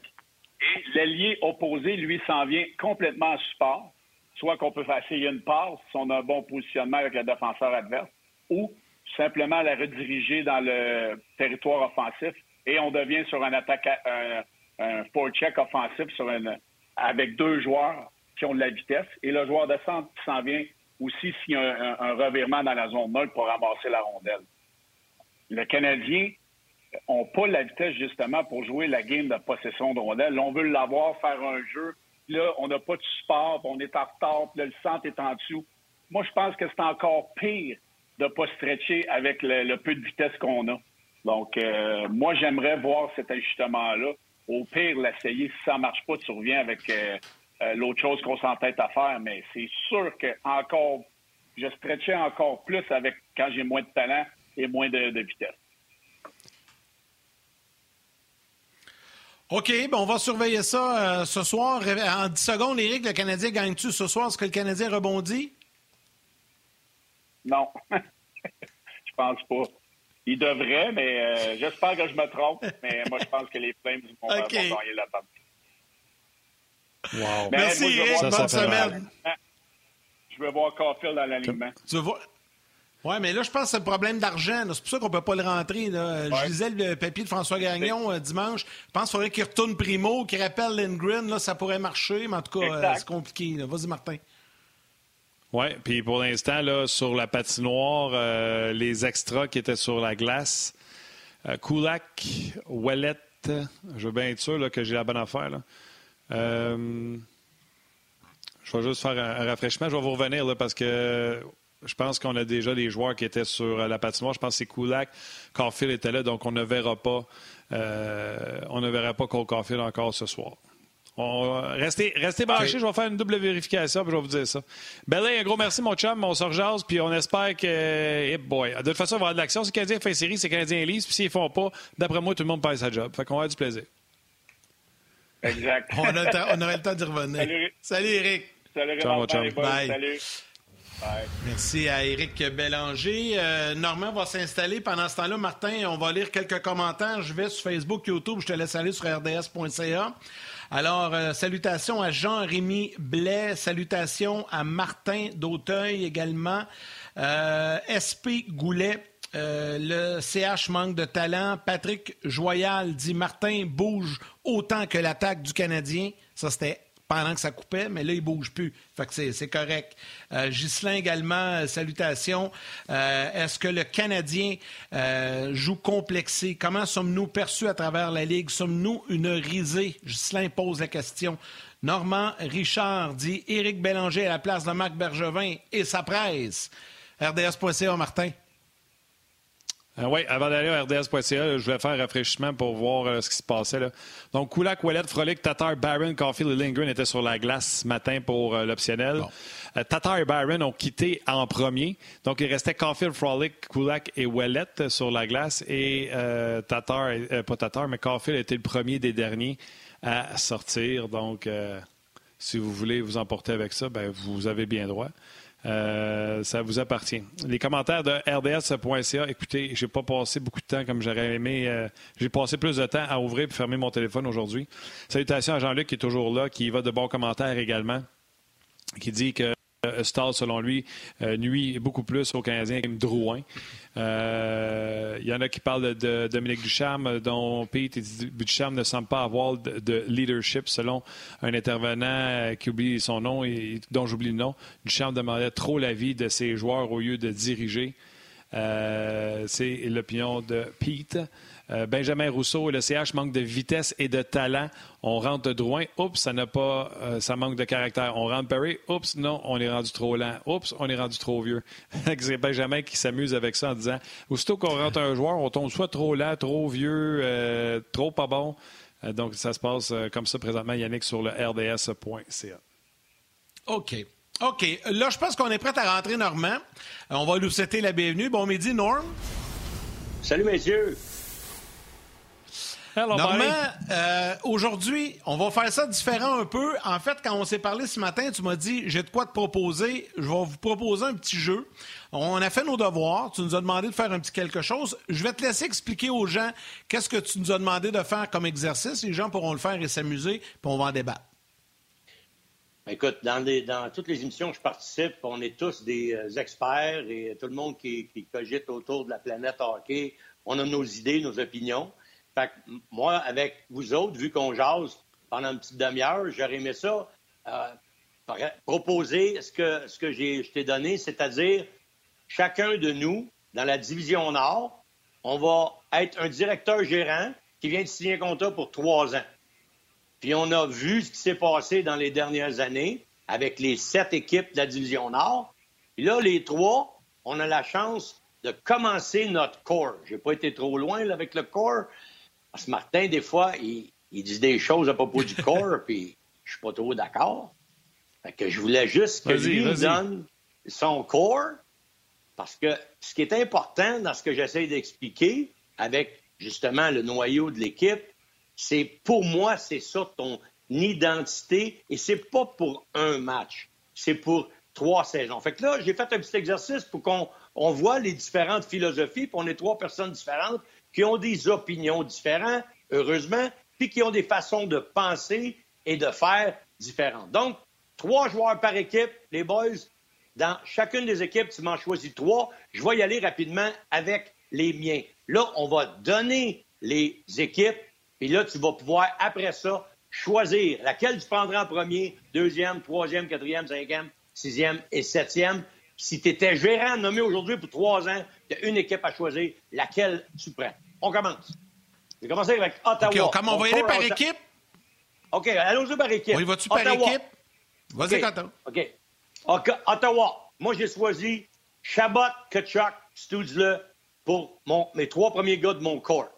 et l'allié opposé, lui, s'en vient complètement en support. Soit qu'on peut faire une passe si on a un bon positionnement avec le défenseur adverse, ou simplement la rediriger dans le territoire offensif et on devient sur un attaque, un, un check offensif sur avec deux joueurs qui ont de la vitesse et le joueur de centre qui s'en vient aussi s'il y a un, revirement dans la zone neutre pour ramasser la rondelle. Le Canadien n'a pas la vitesse justement pour jouer la game de possession de rondelle. on veut l'avoir, faire un jeu. Là, on n'a pas de support, on est en retard, là, le centre est en dessous. Moi, je pense que c'est encore pire de ne pas stretcher avec le, peu de vitesse qu'on a. Donc, euh, moi, j'aimerais voir cet ajustement-là. Au pire, l'essayer. Si ça ne marche pas, tu reviens avec euh, euh, l'autre chose qu'on s'entête à faire, mais c'est sûr que encore, je stretchais encore plus avec quand j'ai moins de talent et moins de, vitesse. OK, ben on va surveiller ça euh, ce soir. En 10 secondes, Éric, le Canadien gagne-tu ce soir? Est-ce que le Canadien rebondit? Non. je pense pas. Il devrait, mais euh, j'espère que je me trompe. Mais moi, je pense que les Flames vont, vont gagner la partie. Wow. Merci, Eric. Bonne semaine. Je veux voir Caulfield dans l'alignement. Tu vois? Oui, mais là, je pense que c'est le problème d'argent. C'est pour ça qu'on ne peut pas le rentrer. Là. Je lisais le papier de François Gagnon euh, dimanche. Je pense qu'il faudrait qu'il retourne Primo, qu'il rappelle Lindgren. Là, ça pourrait marcher, mais en tout cas, euh, c'est compliqué. Vas-y, Martin. Oui, puis pour l'instant, là, sur la patinoire, euh, les extras qui étaient sur la glace, Kulak, Ouellet, je veux bien être sûr là, que j'ai la bonne affaire. Là. Euh, je vais juste faire un, rafraîchissement. Je vais vous revenir là, parce que je pense qu'on a déjà des joueurs qui étaient sur la patinoire. Je pense que c'est Kulak. Caulfield était là, donc on ne verra pas, euh, on ne verra pas Cole Caulfield encore ce soir. restez, restez branchés, je vais faire une double vérification, puis je vais vous dire ça. Belay, un gros merci, mon chum, on se rejase, puis on espère que. Eh boy. De toute façon, il va avoir de l'action. Si le Canadien fait série, c'est le Canadien lise, puis s'ils ne font pas, d'après moi, tout le monde perd sa job. Fait qu'on va avoir du plaisir. Exact. on, a le temps, on aurait le temps d'y revenir. Salut. Salut, Eric. Salut, Ciao. Bye. Salut. Bye. Merci à Éric Bélanger. Euh, Normand va s'installer. Pendant ce temps-là, Martin, on va lire quelques commentaires. Je vais sur Facebook, YouTube. Je te laisse aller sur rds.ca. Alors, euh, salutations à Jean-Rémy Blais. Salutations à Martin d'Auteuil également. Euh, SP Goulet. Euh, le CH manque de talent. Patrick Joyal dit Martin bouge autant que l'attaque du Canadien. Ça, c'était pendant que ça coupait, mais là, il bouge plus. Fait c'est, correct. Euh, également, euh, salutations. Euh, est-ce que le Canadien joue complexé? Comment sommes-nous perçus à travers la Ligue? Sommes-nous une risée? Ghislain pose la question. Normand Richard dit Éric Bélanger à la place de Marc Bergevin et sa presse. RDS.ca, Martin. Euh, oui, avant d'aller à RDS.ca, je voulais faire un rafraîchissement pour voir euh, ce qui se passait. Là. Donc, Kulak, Ouellet, Frolic, Tatar, Barron, Caulfield et Lindgren étaient sur la glace ce matin pour euh, l'optionnel. Bon. Tatar et Barron ont quitté en premier. Donc, il restait Caulfield, Frolic, Kulak et Ouellet sur la glace. Et Tatar, pas Tatar, mais Caulfield était le premier des derniers à sortir. Donc, si vous voulez vous emporter avec ça, ben, vous avez bien droit. Euh, ça vous appartient. Les commentaires de rds.ca, écoutez, j'ai pas passé beaucoup de temps comme j'aurais aimé. euh, j'ai passé plus de temps à ouvrir et fermer mon téléphone aujourd'hui. Salutations à Jean-Luc qui est toujours là, qui va de bons commentaires également, qui dit que euh, Stahl, selon lui, euh, nuit beaucoup plus aux Canadiens que Drouin. Euh, Il y en a qui parlent de, Dominique Ducharme, dont Pete dit Ducharme ne semble pas avoir de, de leadership, selon un intervenant euh, qui oublie son nom et dont j'oublie le nom. Ducharme demandait trop l'avis de ses joueurs au lieu de diriger. Euh, C'est l'opinion de Pete. Euh, Benjamin Rousseau et le CH manquent de vitesse et de talent. On rentre de Drouin. Oups, ça n'a pas, euh, ça manque de caractère. On rentre Perry. Oups, non, on est rendu trop lent. Oups, on est rendu trop vieux. C'est Benjamin qui s'amuse avec ça en disant, aussitôt qu'on rentre un joueur, on tombe soit trop lent, trop vieux, euh, trop pas bon. Euh, donc, ça se passe euh, comme ça présentement, Yannick, sur le rds.ca. OK. OK. Là, je pense qu'on est prêt à rentrer, Normand. On va lui souhaiter la bienvenue. Bon midi, Norm. Salut, messieurs. Hello, Normand, euh, aujourd'hui, on va faire ça différent un peu. En fait, quand on s'est parlé ce matin, tu m'as dit j'ai de quoi te proposer. Je vais vous proposer un petit jeu. On a fait nos devoirs. Tu nous as demandé de faire un petit quelque chose. Je vais te laisser expliquer aux gens qu'est-ce que tu nous as demandé de faire comme exercice. Les gens pourront le faire et s'amuser, puis on va en débattre. Écoute, dans, les- dans toutes les émissions que je participe, on est tous des euh, experts et tout le monde qui, qui cogite autour de la planète hockey, on a nos idées, nos opinions. Fait que moi, avec vous autres, vu qu'on jase pendant une petite demi-heure, j'aurais aimé ça euh, proposer ce que, ce que je t'ai donné, c'est-à-dire chacun de nous, dans la division Nord, on va être un directeur gérant qui vient de signer un contrat pour trois ans. Puis on a vu ce qui s'est passé dans les dernières années avec les sept équipes de la division Nord. Puis là, les trois, on a la chance de commencer notre corps. J'ai pas été trop loin avec le corps. Parce que Martin, des fois, il, il dit des choses à propos du corps, puis je suis pas trop d'accord. Fait que je voulais juste que lui donne son corps, parce que ce qui est important dans ce que j'essaie d'expliquer avec justement le noyau de l'équipe, c'est pour moi, c'est ça ton identité et c'est pas pour un match, c'est pour trois saisons. Fait que là, j'ai fait un petit exercice pour qu'on on voit les différentes philosophies, puis on est trois personnes différentes qui ont des opinions différentes, heureusement, puis qui ont des façons de penser et de faire différentes. Donc, trois joueurs par équipe, les boys, dans chacune des équipes, tu m'en choisis trois. Je vais y aller rapidement avec les miens. Là, on va donner les équipes, puis là, tu vas pouvoir, après ça, choisir laquelle tu prendras en premier, deuxième, troisième, quatrième, cinquième, sixième et septième. Si tu étais gérant nommé aujourd'hui pour trois ans, tu as une équipe à choisir, laquelle tu prends? On commence. Je vais commencer avec Ottawa. OK, on, on va y aller par équipe? OK, allons-y par équipe. On y va-tu par équipe? Vas-y, OK. Quentin. OK. OK. Ottawa. Moi, j'ai choisi Chabot, Kachuk, Stutzle pour mon, mes trois premiers gars de mon corps.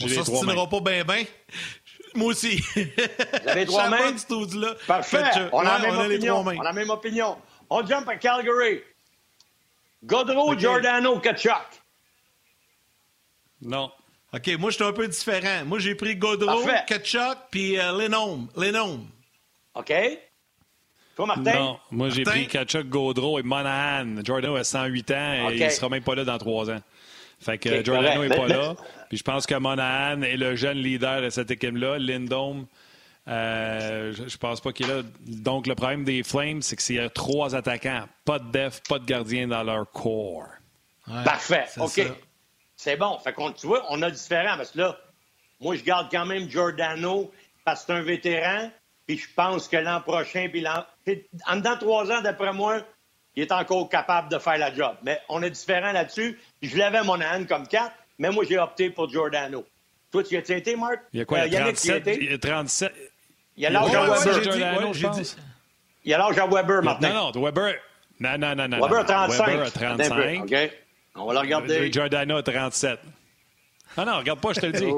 On mains. pas bien, bien. Moi aussi. Vous avez trois Chabot, mains? Parfait. On, a ouais, la même on a les opinion. trois mains. On a la même opinion. On jump à Calgary. Godreau. Giordano, Kachuk. Non. OK, moi, je suis un peu différent. Moi, j'ai pris Godreau, Parfait. Ketchuk, puis euh, Lenome. Lenome. OK? Toi, Martin? Non. Moi, j'ai pris Kachuk, Gaudreau et Monahan. Jordan a 108 ans et il sera même pas là dans trois ans. Fait que Giordano n'est pas là. Puis je pense que Monahan est le jeune leader de cette équipe-là. Lindholm, euh, je, je pense pas qu'il est là. Donc, le problème des Flames, c'est que s'il y a trois attaquants, pas de def, pas de gardien dans leur corps. Ouais, Parfait. c'est OK. C'est bon. Fait qu'on, tu vois, on a différent. Parce que là, moi, je garde quand même Giordano parce que c'est un vétéran. Puis je pense que l'an prochain, puis l'an... puis En dedans de trois ans, d'après moi, il est encore capable de faire la job. Mais on est différent là-dessus. Je l'avais mon âne comme 4, mais moi, j'ai opté pour Giordano. Toi, tu y as été, Marc? Il y a quoi? Euh, il y a Yannick, tu y as 37? été? Il y a 37. Il y a l'âge à Weber. Il y a l'âge à Weber, Martin. Non, non, Weber. Non, non, non, non. Weber a non. 35. Weber peu, 35. OK. On va le regarder. Giordano a 37. Ah non, regarde pas, je te le dis.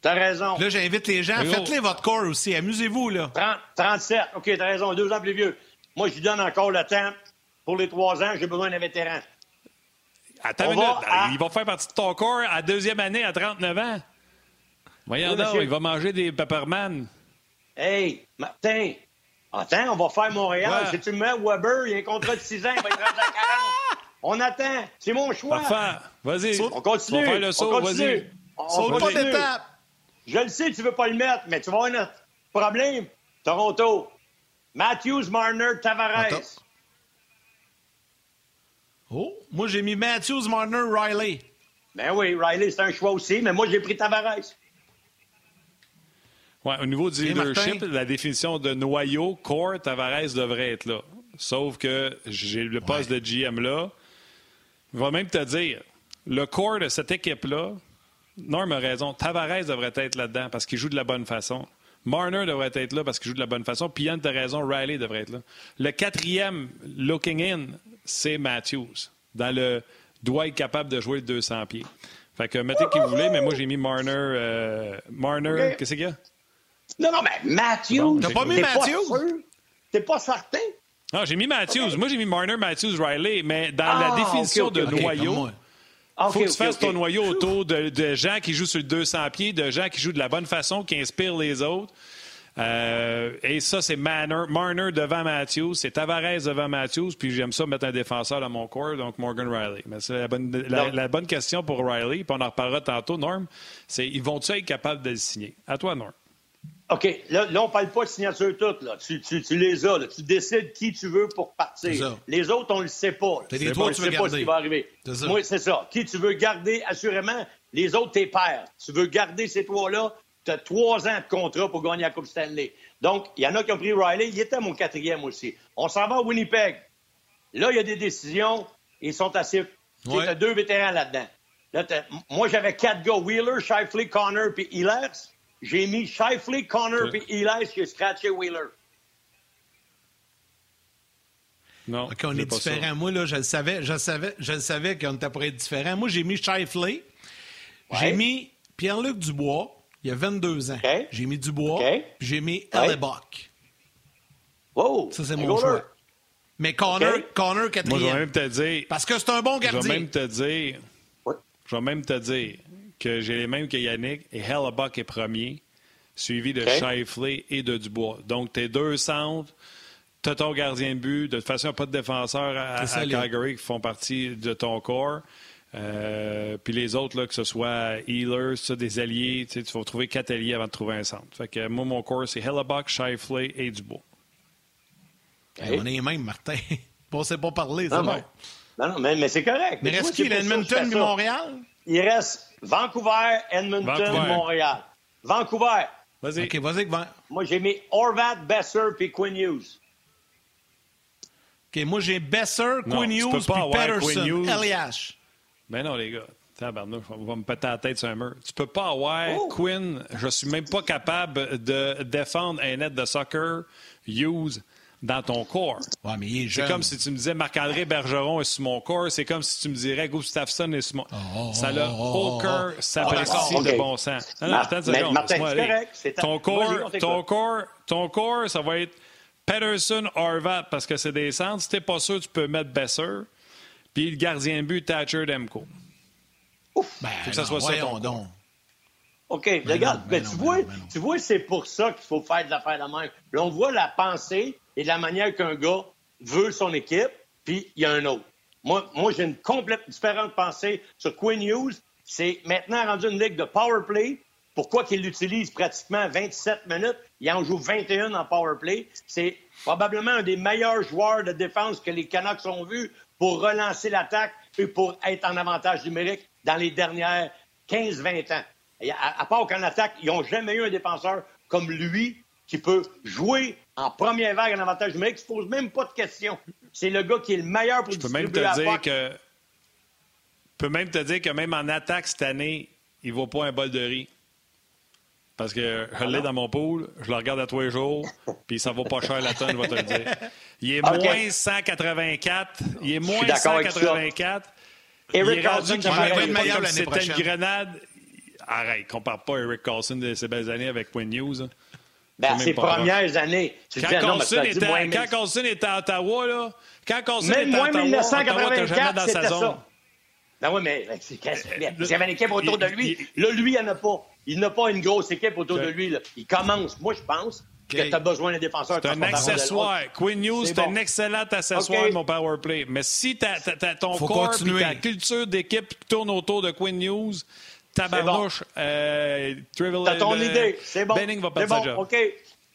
T'as raison. Là, j'invite les gens. Faites-les votre corps aussi. Amusez-vous, là. 30, 37. OK, t'as raison. Deux ans plus vieux. Moi, je lui donne encore le temps. Pour les trois ans, j'ai besoin d'un vétéran. Attends une minute. va à- Il va faire partie de ton corps à deuxième année à 39 ans? Voyons Oui, donc, il va manger des Pepperman. Hey, Martin. Attends, on va faire Montréal. Ouais. Si tu me mets Weber, il a un contrat de 6 ans, il va être rendu à 40. On attend. C'est mon choix. Parfait. Vas-y. On continue. Tu vas faire le on saut, vas-y. On- on Saute pas continue. d'étape. Je le sais, tu veux pas le mettre, mais tu vas avoir notre problème. Toronto. Matthews, Marner, Tavares. Attends. Oh, moi, j'ai mis Matthews, Marner, Riley. Ben oui, Riley, c'est un choix aussi, mais moi, j'ai pris Tavares. Ouais, au niveau du Et leadership, Martin? la définition de noyau, core, Tavares devrait être là. Sauf que j'ai le poste de GM là. Je vais même te dire, le core de cette équipe-là, Norm a raison, Tavares devrait être là-dedans parce qu'il joue de la bonne façon. Marner devrait être là parce qu'il joue de la bonne façon. Puis Yann, tu raison, Riley devrait être là. Le quatrième looking in, c'est Matthews. Dans le doit être capable de jouer le 200 pieds. Fait que mettez qui vous voulez, mais moi j'ai mis Marner. euh, Marner, qu'est-ce qu'il y a? Non, non, mais Matthews. Bon, T'as pas mis Matthews? T'es pas certain? Non, j'ai mis Matthews. Moi, j'ai mis Marner, Matthews, Riley, mais dans Ah, la définition ok, ok, de noyau, moi. Ah, faut que tu fasses ton noyau autour de, de gens qui jouent sur le 200 pieds, de gens qui jouent de la bonne façon, qui inspirent les autres. Euh, et ça, c'est Marner, Marner devant Matthews, c'est Tavares devant Matthews, puis j'aime ça mettre un défenseur dans mon corps, donc Morgan Riley. Mais c'est la bonne, la, la bonne question pour Riley, puis on en reparlera tantôt, Norm, c'est ils vont-ils être capables de le signer? À toi, Norm. OK, là, là on parle pas de signature toute. Là. Tu, tu, tu les as. Là. Tu décides qui tu veux pour partir. Les autres, on le sait pas. C'est les trois ne tu veux pas ce qui va arriver. C'est ça. Moi, c'est ça. Qui tu veux garder, assurément. Les autres, tes pères. Tu veux garder ces trois-là. Tu as trois ans de contrat pour gagner la Coupe Stanley. Donc, il y en a qui ont pris Riley. Il était mon quatrième aussi. On s'en va à Winnipeg. Là, il y a des décisions. Ils sont assez. Tu Ouais. as deux vétérans là-dedans. Là, moi, j'avais quatre gars. Wheeler, Shifley, Connor puis Ehlers. J'ai mis Shifley, Connor puis Ehlers. J'ai scratché Wheeler. Non. OK, on est pas ça. différents. Moi, là, je le savais, je le savais, je le savais qu'on était pour être différents. Moi, j'ai mis Shifley. J'ai mis Pierre-Luc Dubois. Il y a 22 ans. J'ai mis Dubois. Puis J'ai mis Ouais. Hellebuck. Wow! Ça, c'est mon goaler. choix. Mais Connor. Connor Moi, je vais même te dire, Parce que c'est un bon je vais gardien. même te dire. Je vais même te dire que j'ai les mêmes que Yannick et Hellebuck est premier, suivi de OK. Shifley et de Dubois. Donc, tes deux centres, tu ton gardien de but. De toute façon, il n'y a pas de défenseurs à, à Calgary qui font partie de ton corps. Euh, puis les autres, là, que ce soit Healers, ça, des alliés, tu vas trouver quatre alliés avant de trouver un centre. Fait que moi, mon corps, c'est Hellebuck, Shifley et Dubois. Hey, On est les mêmes, Martin. On ne sait pas parler, c'est Non, bon. non. Non, non, mais, mais c'est correct. Mais reste qui, l'Edmonton et ça. Montréal? Il reste Vancouver, Edmonton, Vancouver. Montréal. Vancouver. Vas-y. OK, vas-y, va- Moi, j'ai mis Horvat, Besser puis Quinn Hughes. OK, moi, j'ai Besser, Non, Quinn Hughes puis Patterson. Eliash. Ben non, les gars. On va me péter la tête sur un mur. Tu peux pas avoir Oh. Quinn. Je suis même pas capable de défendre un net de soccer. Hughes dans ton corps. Ouais, mais il est C'est comme si tu me disais Marc-André Bergeron est sur mon corps. C'est comme si tu me dirais Gustafsson est sur mon. ça n'a aucun sapristi d'accord, de bon sens. Non, non, attends une mais Martin, correct, Ton corps, ton corps, ton corps, ça va être Pedersen, Horvat, parce que c'est des centres. Si t'es pas sûr, tu peux mettre Besser. Puis le gardien de but, Thatcher Demko. Ben, Faut que ça non, soit ça, ton donc. OK, Ben regarde, non, ben ben tu, vois, ben ben tu vois, c'est pour ça qu'il faut faire de l'affaire de même. Là, on voit la pensée et la manière qu'un gars veut son équipe, puis il y a un autre. Moi, moi j'ai une complète différente pensée sur Quinn Hughes. C'est maintenant rendu une ligue de power play. Pourquoi qu'il l'utilise pratiquement 27 minutes? Il en joue 21 en power play. C'est probablement un des meilleurs joueurs de défense que les Canucks ont vus pour relancer l'attaque et pour être en avantage numérique dans les dernières 15-20 ans. À part qu'en attaque, ils n'ont jamais eu un défenseur comme lui qui peut jouer en première vague en avantage numérique, qui ne se pose même pas de questions. C'est le gars qui est le meilleur pour Je peux même te dire que. Je peux même te dire que même en attaque cette année, il ne vaut pas un bol de riz. Parce que je l'ai dans mon pool, je le regarde à tous les jours, puis ça vaut pas cher la tonne, je vais te le dire. Il est moins 184. Il est moins d'accord avec ça. 184. Eric il est rendu c'était une grenade. Arrête, compare pas Eric Carlson de ses belles années avec Quinn Hughes. Ben, C'est ses premières années. Tu Quand dit était, moins à- mille- quand Carlson était à Ottawa, là, quand Carlson Même était à moins Ottawa, Ottawa, t'as jamais 1984, dans sa c'était zone. ça. Ben oui, mais ben, c'est- qu'est-ce- il y avait une équipe autour de lui. Là, lui, il n'en a pas. Il n'a pas une grosse équipe autour de lui. là. Il commence. Moi, je pense que tu as besoin d'un défenseur. C'est un accessoire. Quinn Hughes, C'est bon. un excellent accessoire mon power play. Mais si t'as ton Faut corps et ta culture d'équipe qui tourne autour de Quinn Hughes, tabarnouche, euh, Trivial- T'as ton le- idée. C'est bon. Benning va C'est perdre bon. sa job. OK.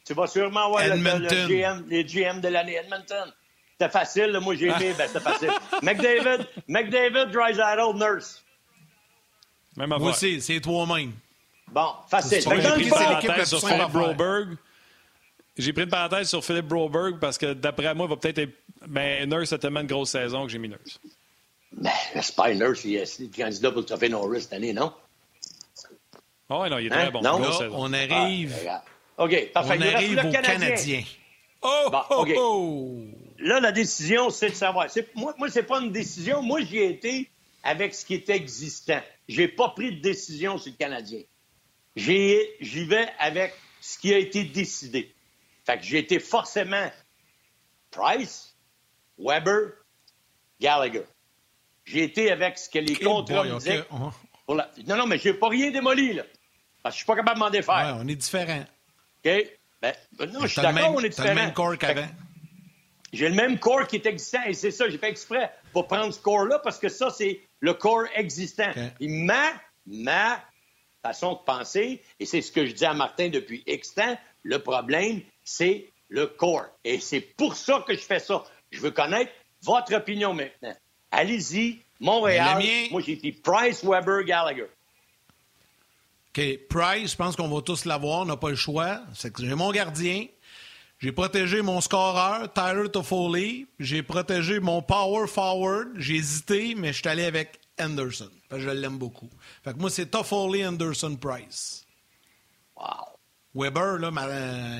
Tu vas sûrement avoir le. GM, les GM de l'année. Edmonton. C'était facile. Moi, j'ai aimé. ben, c'était facile. McDavid, McDavid, Drysdale, Nurse. Même Moi aussi, c'est toi-même. Bon, facile. J'ai pris une parenthèse sur faire. Broberg. J'ai pris une parenthèse sur Philippe Broberg parce que d'après moi, il va peut-être être. Ben, Nurse a tellement une grosse saison que j'ai mis Nurse. ben, c'est pas Nurse. Il est il est candidat pour le trophée Norris cette année, non? Ah ouais, non, il est Hein? très bon. Non? Là, on Ah, arrive. OK, parfait. on arrive aux Canadien. Canadiens. Oh, Bon, oh, OK. oh! Là, la décision, c'est de savoir. Moi, moi c'est pas une décision. Moi, j'y ai été avec ce qui était existant. J'ai pas pris de décision sur le Canadien. J'y vais avec ce qui a été décidé. Fait que j'ai été forcément Price, Weber, Gallagher. J'ai été avec ce que les Eh contrats boy, me OK. disaient. On- pour la- Non, non, mais j'ai pas rien démoli, là. Parce que je suis pas capable de m'en défaire. Ouais, on est différents. OK? Ben, ben non, je suis d'accord, on est t'as le même corps qu'avant. J'ai le même corps qui est existant et c'est ça, j'ai fait exprès pour prendre ce corps-là parce que ça, c'est le corps existant. Ma, ma façon de penser, et c'est ce que je dis à Martin depuis X temps, le problème, c'est le corps. Et c'est pour ça que je fais ça. Je veux connaître votre opinion maintenant. Allez-y, Montréal. Moi, j'ai dit Price, Weber, Gallagher. OK, Price, je pense qu'on va tous l'avoir, on n'a pas le choix. C'est que j'ai mon gardien, j'ai protégé mon scoreur, Tyler Toffoli, j'ai protégé mon power forward, j'ai hésité, mais je suis allé avec Anderson, parce que je l'aime beaucoup. Fait que moi, c'est Toffoli, Anderson, Price. Wow. Weber, là,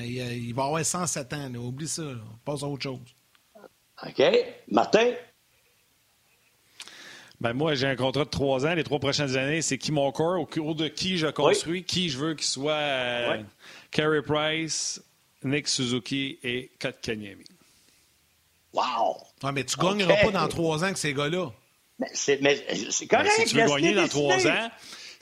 il, va avoir 107 ans, là, oublie ça, là. passe à autre chose. OK? Martin? Ben moi, j'ai un contrat de trois ans. Les trois prochaines années, c'est qui mon corps, au cours de qui je construis, qui je veux qu'il soit euh, Oui. Carey Price, Nick Suzuki et Kotkaniemi. Wow! Ouais, mais tu gagneras OK. pas dans trois ans avec ces gars-là. Mais c'est, mais c'est Ben, correct. si tu veux gagner dans trois ans,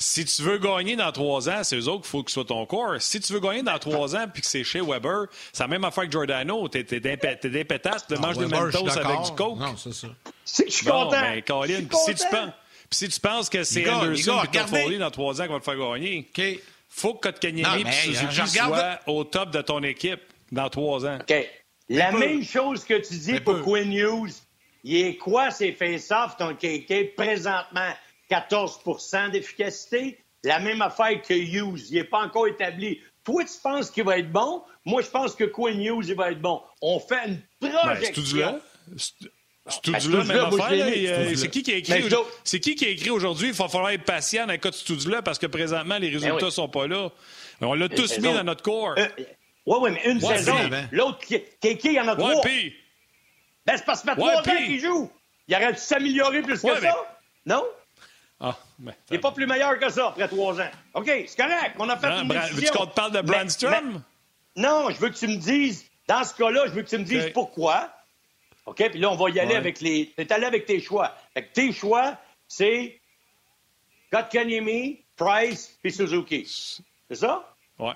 si tu veux gagner dans trois ans, c'est eux autres qu'il faut que ce soit ton corps. Si tu veux gagner dans trois ans puis que c'est chez Weber, c'est la même affaire que Giordano. T'es t'es des pé- t'es des pétates, tu manges des Mentos avec du coke. Non, c'est ça. C'est que je suis Bon, content. ben, Colin, si tu content. penses... puis si tu penses que c'est Anderson et. Toffoli dans trois ans qui va te faire gagner, OK. faut que Kotkaniemi et mais, Suzuki soient au top de ton équipe dans trois ans. OK. La même chose que tu dis Mais pour peu. Quinn Hughes. Il est quoi ces face-offs, ton KK? Présentement, 14% d'efficacité. La même affaire que Hughes. Il n'est pas encore établi. Toi, tu penses qu'il va être bon? Moi, je pense que Quinn Hughes, il va être bon. On fait une Ben, projection. c'est Ben. C'est qui qui a écrit C'est qui qui a écrit aujourd'hui Il va falloir être patient dans le cas de Studio là parce que présentement les résultats Ben oui. sont pas là. On l'a tous mis dans notre corps. Euh, Oui, oui, mais une Ouais, saison. L'autre, Kéké, il y en a trois. Ben, c'est parce que fait Ouais, trois ans puis- qu'il joue. Il aurait dû s'améliorer plus Ouais, que mais- ça. Non? Ah, mais. Il n'est pas plus meilleur que ça après trois ans. OK, c'est correct. On a fait Non, une Bra- veux-tu qu'on te parle de Brandstrom? mais- Non, je veux que tu me dises, dans ce cas-là, je veux que tu me dises pourquoi. OK, puis là, on va y aller Ouais. avec les... Tu allé avec tes choix. Fait que tes choix, c'est Kotkaniemi, Price puis Suzuki. C'est ça? Ouais.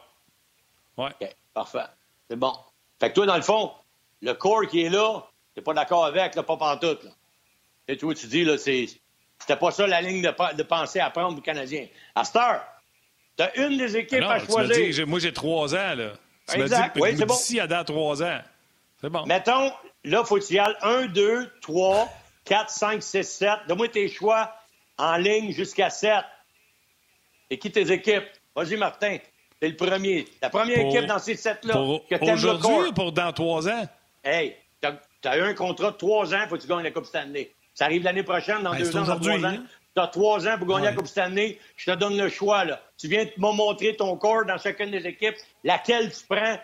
Ouais. OK, parfait. C'est bon. Fait que toi, dans le fond, le corps qui est là, t'es pas d'accord avec, là, pas pantoute, là. Et toi, tu dis, là, c'est... C'était pas ça la ligne de, pensée à prendre du Canadien. À cette heure, t'as une des équipes Non, à tu choisir. dit, j'ai- moi, j'ai trois ans, là. Tu Exact. dit, Oui, c'est bon. d'ici à dans trois ans. C'est bon. Mettons, là, faut que tu y ailles 1, 2, 3, 4, 5, 6, 7. Donne-moi tes choix en ligne jusqu'à 7. Et qui tes équipes? Vas-y, Martin. T'es le premier. La première Pour- équipe dans ces 7-là. Pour que t'aimes le aujourd'hui ou pour dans trois ans? Hey, t'as as eu un contrat de 3 ans, faut que tu gagnes la Coupe Stanley. Ça arrive l'année prochaine, dans Ben, 2 c'est ans, dans aujourd'hui, 3 ans. hein? Tu as 3 ans pour gagner la Ouais. Coupe Stanley. Je te donne le choix, là. Tu viens de me montrer ton corps dans chacune des équipes. Laquelle tu prends?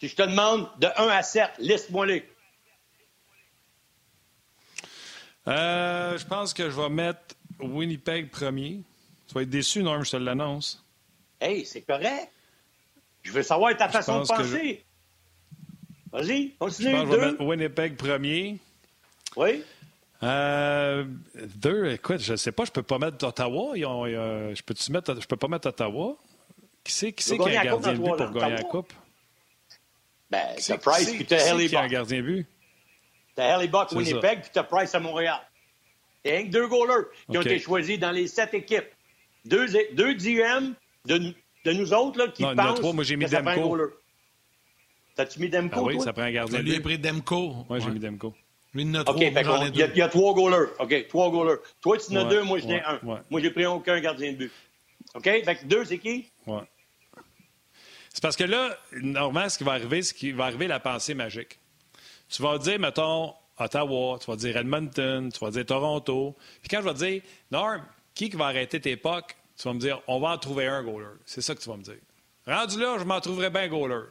Si je te demande de 1 à 7, liste-moi-les. Euh, je pense que je vais mettre Winnipeg premier. Tu vas être déçu, Norm, je te l'annonce. Hey, c'est correct. Je veux savoir ta façon de pense penser. Vas-y, Je continue. pense que je vais Deux. mettre Winnipeg premier. Oui. Euh, deux, écoute, je sais pas, je peux pas mettre Ottawa. Ils ont, euh, je peux-tu mettre, je peux pas mettre Ottawa? Qui c'est qui, Tu c'est vas qui a un gardien de but pour gagner la. Coupe? Ben, Qui t'as c'est- Price qui puis t'as qui c'est Haley qui a un Buck. gardien de but? T'as Harley Buck Winnipeg, puis t'as Price à Montréal. Il y a rien que deux goalers qui ont été choisis dans les sept équipes. Deux, deux GM de, de nous autres là, qui Non, pensent trois. Moi, j'ai mis que ça prend un Demko. goaler. T'as-tu mis Demko, Ah oui, toi? ça prend un gardien de Lui, il a but. pris Demko. Moi, j'ai mis Demko. Lui, il en a OK, trois. moi, il y, a- il y a trois goalers. OK, trois goalers. Toi, tu en as Ouais, deux, moi, je n'ai ouais, un. ouais. Moi, j'ai pris aucun gardien de but. OK? Fait que deux, c'est qui? Ouais. C'est parce que là, normalement, ce qui va arriver, c'est qu'il va arriver la pensée magique. Tu vas dire, mettons, Ottawa, tu vas dire Edmonton, tu vas dire Toronto. Puis quand je vais te dire, Norm, qui va arrêter tes pucks? Tu vas me dire, on va en trouver un goaler. C'est ça que tu vas me dire. Rendu là, je m'en trouverai bien goaler.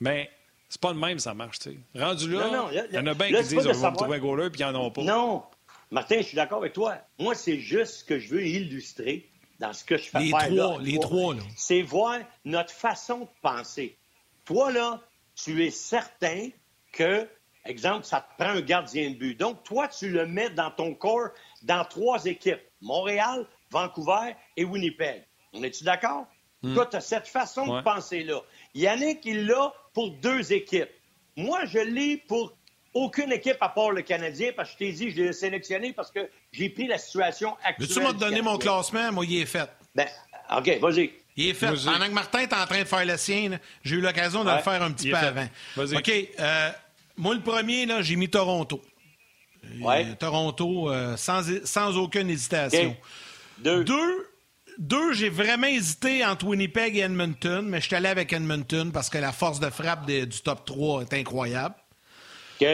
Mais c'est pas le même, ça marche, tu sais. Rendu là, Non, non, là, il y en a bien qui disent, on va me trouver un goaler, puis ils n'en ont pas. Non. Martin, je suis d'accord avec toi. Moi, c'est juste ce que je veux illustrer dans ce que je fais Les faire là. trois, les trois, là. C'est voir notre façon de penser. Toi, là, tu es certain que, exemple, ça te prend un gardien de but. Donc, toi, tu le mets dans ton corps dans trois équipes. Montréal, Vancouver et Winnipeg. On est-tu d'accord? Toi, tu as cette façon Ouais. de penser-là. Yannick, il l'a pour deux équipes. Moi, je l'ai pour aucune équipe à part le Canadien, parce que je t'ai dit, je l'ai sélectionné parce que j'ai pris la situation actuelle. Veux-tu me donner mon classement? Moi, il est fait. Ben, OK, vas-y. Il est fait. Pendant que Martin est en train de faire le sien, j'ai eu l'occasion de Ouais. le faire un petit peu fait. avant. Vas-y. OK. euh, moi, le premier, là, j'ai mis Toronto. Ouais. Euh, Toronto, euh, sans, sans aucune hésitation. Deux. Deux, deux j'ai vraiment hésité entre Winnipeg et Edmonton, mais je suis allé avec Edmonton parce que la force de frappe de- du top 3 est incroyable.